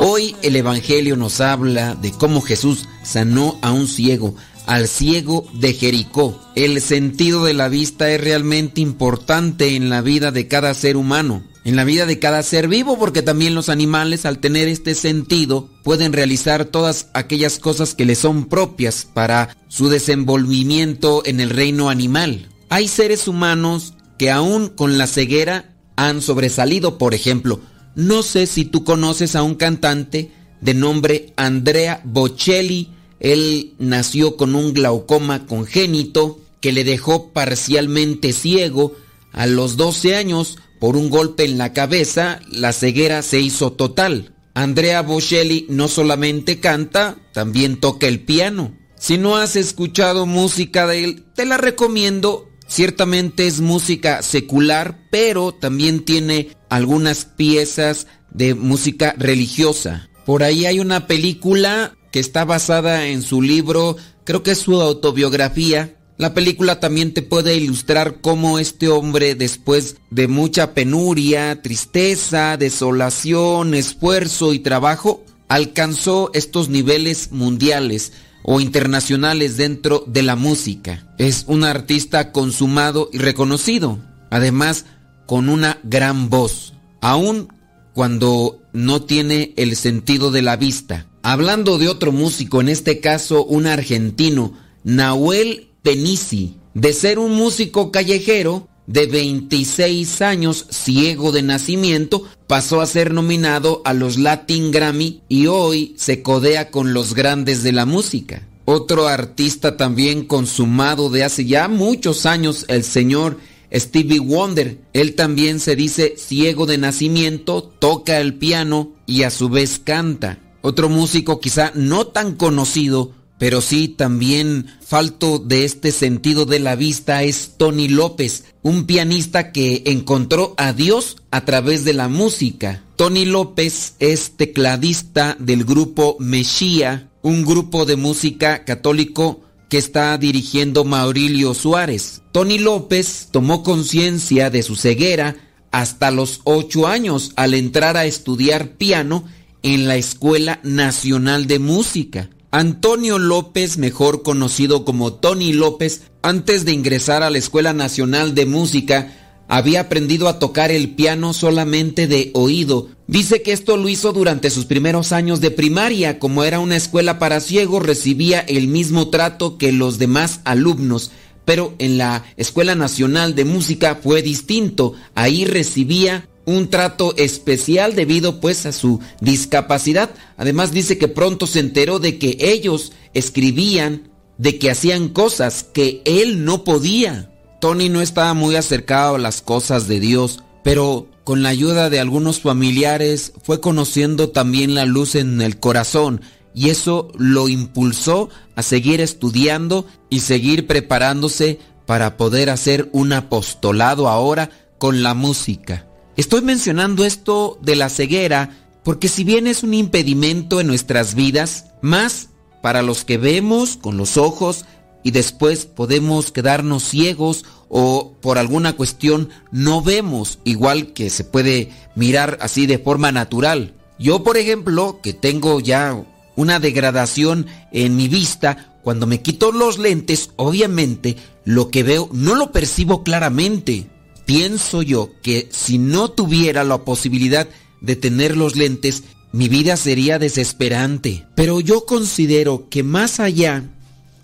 Hoy el Evangelio nos habla de cómo Jesús sanó a un ciego, al ciego de Jericó. El sentido de la vista es realmente importante en la vida de cada ser humano, en la vida de cada ser vivo, porque también los animales al tener este sentido pueden realizar todas aquellas cosas que les son propias para su desenvolvimiento en el reino animal. Hay seres humanos que aún con la ceguera han sobresalido, por ejemplo, no sé si tú conoces a un cantante de nombre Andrea Bocelli. Él nació con un glaucoma congénito que le dejó parcialmente ciego. A los 12 años, por un golpe en la cabeza, la ceguera se hizo total. Andrea Bocelli no solamente canta, también toca el piano. Si no has escuchado música de él, te la recomiendo. Ciertamente es música secular, pero también tiene algunas piezas de música religiosa. Por ahí hay una película que está basada en su libro, creo que es su autobiografía. La película también te puede ilustrar cómo este hombre, después de mucha penuria, tristeza, desolación, esfuerzo y trabajo, alcanzó estos niveles mundiales o internacionales dentro de la música. Es un artista consumado y reconocido, además con una gran voz, aun cuando no tiene el sentido de la vista. Hablando de otro músico, en este caso un argentino, Nahuel Penisi, de ser un músico callejero, de 26 años, ciego de nacimiento, pasó a ser nominado a los Latin Grammy y hoy se codea con los grandes de la música. Otro artista también consumado de hace ya muchos años, el señor Stevie Wonder. Él también se dice ciego de nacimiento, toca el piano y a su vez canta. Otro músico quizá no tan conocido, pero sí también falto de este sentido de la vista es Tony López, un pianista que encontró a Dios a través de la música. Tony López es tecladista del grupo Meshia, un grupo de música católico que está dirigiendo Maurilio Suárez. Tony López tomó conciencia de su ceguera hasta los ocho años al entrar a estudiar piano en la Escuela Nacional de Música. Antonio López, mejor conocido como Tony López, antes de ingresar a la Escuela Nacional de Música, había aprendido a tocar el piano solamente de oído. Dice que esto lo hizo durante sus primeros años de primaria. Como era una escuela para ciegos, recibía el mismo trato que los demás alumnos. Pero en la Escuela Nacional de Música fue distinto. Ahí recibía un trato especial debido pues a su discapacidad. Además dice que pronto se enteró de que ellos escribían, de que hacían cosas que él no podía. Tony no estaba muy acercado a las cosas de Dios, pero con la ayuda de algunos familiares fue conociendo también la luz en el corazón y eso lo impulsó a seguir estudiando y seguir preparándose para poder hacer un apostolado ahora con la música. Estoy mencionando esto de la ceguera porque si bien es un impedimento en nuestras vidas, más para los que vemos con los ojos y después podemos quedarnos ciegos o por alguna cuestión no vemos, igual que se puede mirar así de forma natural. Yo, por ejemplo, que tengo ya una degradación en mi vista, cuando me quito los lentes, obviamente lo que veo no lo percibo claramente. Pienso yo que si no tuviera la posibilidad de tener los lentes, mi vida sería desesperante. Pero yo considero que más allá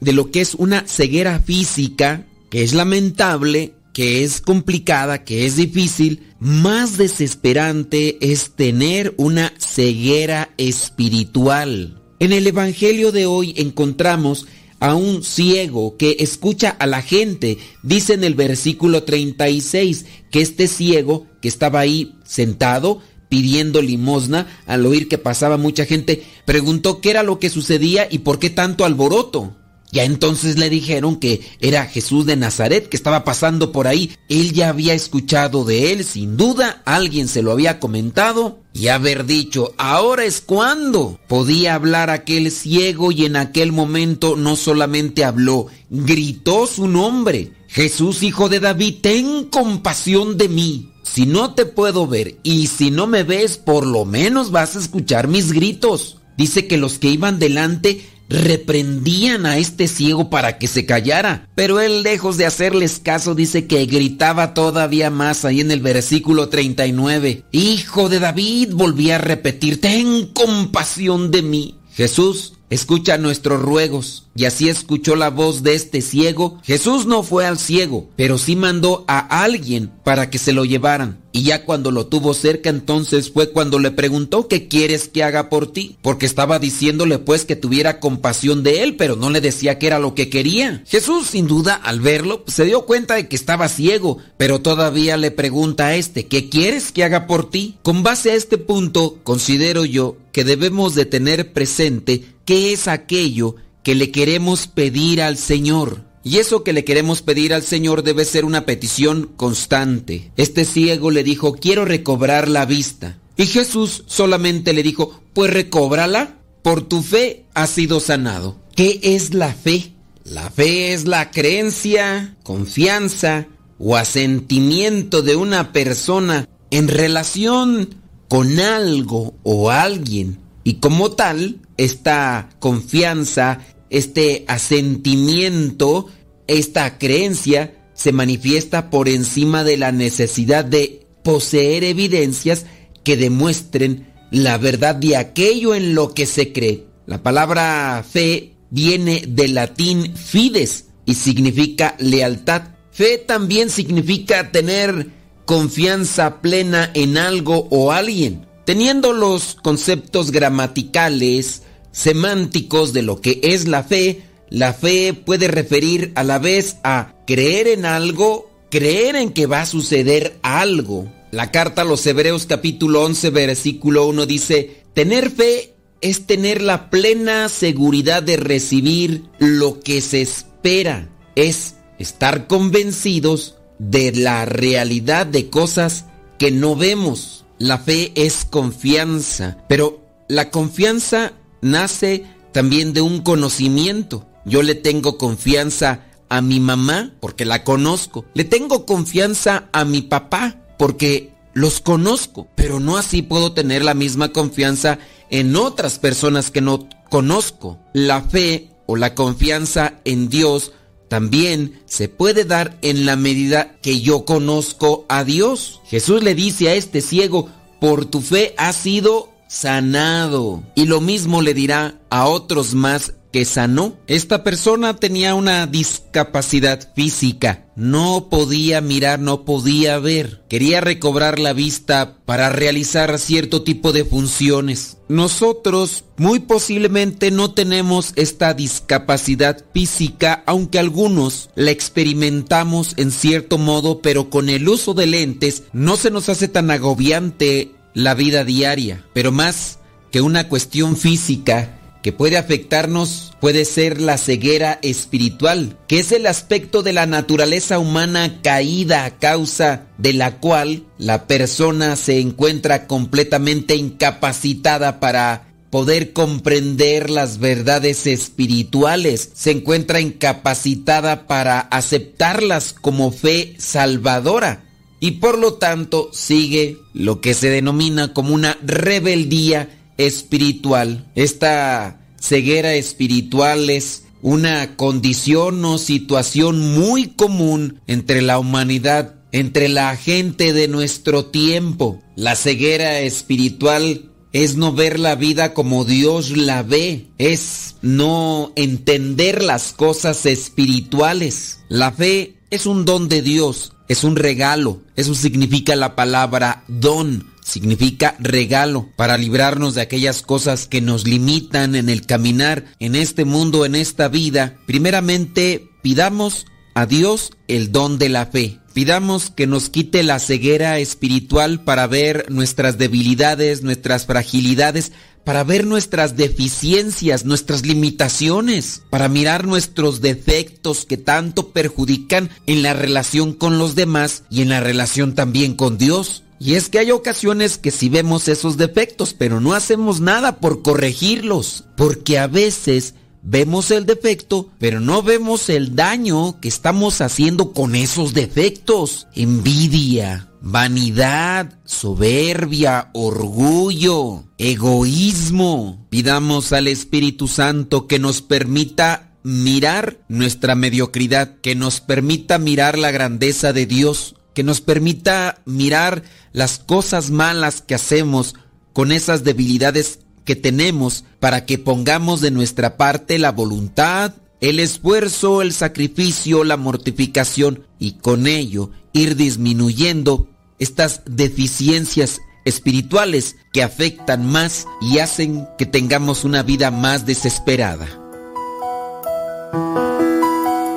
de lo que es una ceguera física, que es lamentable, que es complicada, que es difícil, más desesperante es tener una ceguera espiritual. En el Evangelio de hoy encontramos a un ciego que escucha a la gente. Dice en el versículo 36 que este ciego que estaba ahí sentado pidiendo limosna, al oír que pasaba mucha gente, preguntó qué era lo que sucedía y por qué tanto alboroto. Ya entonces le dijeron que era Jesús de Nazaret que estaba pasando por ahí. Él ya había escuchado de él, sin duda, alguien se lo había comentado y haber dicho, ahora es cuando podía hablar aquel ciego y en aquel momento no solamente habló, gritó su nombre. Jesús, hijo de David, ten compasión de mí. Si no te puedo ver y si no me ves, por lo menos vas a escuchar mis gritos. Dice que los que iban delante reprendían a este ciego para que se callara, pero él lejos de hacerles caso dice que gritaba todavía más ahí en el versículo 39. Hijo de David, volví a repetir, ten compasión de mí. Jesús escucha nuestros ruegos y así escuchó la voz de este ciego. Jesús no fue al ciego, pero sí mandó a alguien para que se lo llevaran. Y ya cuando lo tuvo cerca entonces fue cuando le preguntó qué quieres que haga por ti, porque estaba diciéndole pues que tuviera compasión de él, pero no le decía que era lo que quería. Jesús sin duda al verlo se dio cuenta de que estaba ciego, pero todavía le pregunta a este, ¿qué quieres que haga por ti? Con base a este punto considero yo que debemos de tener presente qué es aquello que le queremos pedir al Señor. Y eso que le queremos pedir al Señor debe ser una petición constante. Este ciego le dijo, quiero recobrar la vista. Y Jesús solamente le dijo, pues recóbrala, por tu fe has sido sanado. ¿Qué es la fe? La fe es la creencia, confianza o asentimiento de una persona en relación con algo o alguien. Y como tal, esta confianza, este asentimiento, esta creencia se manifiesta por encima de la necesidad de poseer evidencias que demuestren la verdad de aquello en lo que se cree. La palabra fe viene del latín fides y significa lealtad. Fe también significa tener confianza plena en algo o alguien. Teniendo los conceptos gramaticales, semánticos de lo que es la fe, la fe puede referir a la vez a creer en algo, creer en que va a suceder algo. La carta a los Hebreos capítulo 11 versículo 1 dice, tener fe es tener la plena seguridad de recibir lo que se espera, es estar convencidos de la realidad de cosas que no vemos. La fe es confianza, pero la confianza nace también de un conocimiento. Yo le tengo confianza a mi mamá porque la conozco. Le tengo confianza a mi papá porque los conozco. Pero no así puedo tener la misma confianza en otras personas que no conozco. La fe o la confianza en Dios también se puede dar en la medida que yo conozco a Dios. Jesús le dice a este ciego, por tu fe has sido sanado. Y lo mismo le dirá a otros más que sanó. Esta persona tenía una discapacidad física. No podía mirar, no podía ver. Quería recobrar la vista para realizar cierto tipo de funciones. Nosotros muy posiblemente no tenemos esta discapacidad física, aunque algunos la experimentamos en cierto modo, pero con el uso de lentes no se nos hace tan agobiante la vida diaria, pero más que una cuestión física que puede afectarnos puede ser la ceguera espiritual, que es el aspecto de la naturaleza humana caída a causa de la cual la persona se encuentra completamente incapacitada para poder comprender las verdades espirituales, se encuentra incapacitada para aceptarlas como fe salvadora y por lo tanto sigue lo que se denomina como una rebeldía espiritual. Esta ceguera espiritual es una condición o situación muy común entre la humanidad, entre la gente de nuestro tiempo. La ceguera espiritual es no ver la vida como Dios la ve, es no entender las cosas espirituales. La fe es un don de Dios es un regalo. Eso significa la palabra don. Significa regalo para librarnos de aquellas cosas que nos limitan en el caminar en este mundo, en esta vida. Primeramente, pidamos a Dios el don de la fe. Pidamos que nos quite la ceguera espiritual para ver nuestras debilidades, nuestras fragilidades, para ver nuestras deficiencias, nuestras limitaciones, para mirar nuestros defectos que tanto perjudican en la relación con los demás y en la relación también con Dios. Y es que hay ocasiones que sí vemos esos defectos, pero no hacemos nada por corregirlos, porque a veces vemos el defecto, pero no vemos el daño que estamos haciendo con esos defectos. Envidia, vanidad, soberbia, orgullo, egoísmo. Pidamos al Espíritu Santo que nos permita mirar nuestra mediocridad, que nos permita mirar la grandeza de Dios, que nos permita mirar las cosas malas que hacemos con esas debilidades que tenemos para que pongamos de nuestra parte la voluntad, el esfuerzo, el sacrificio, la mortificación y con ello ir disminuyendo estas deficiencias espirituales que afectan más y hacen que tengamos una vida más desesperada.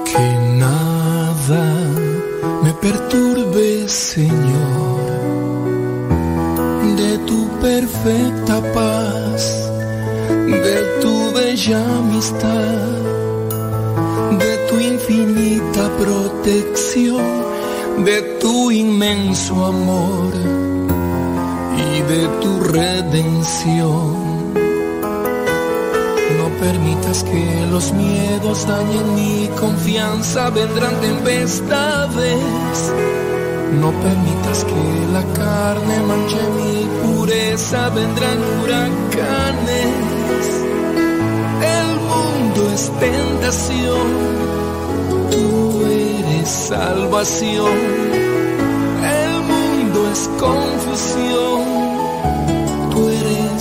Que nada me perturbe, Señor, de tu perfecta paz, de tu bella amistad, de tu infinita protección, de tu inmenso amor y de tu redención. No permitas que los miedos dañen mi confianza, vendrán tempestades. No permitas que la carne manche mi pureza, vendrán huracanes. El mundo es tentación, salvación. El mundo es confusión,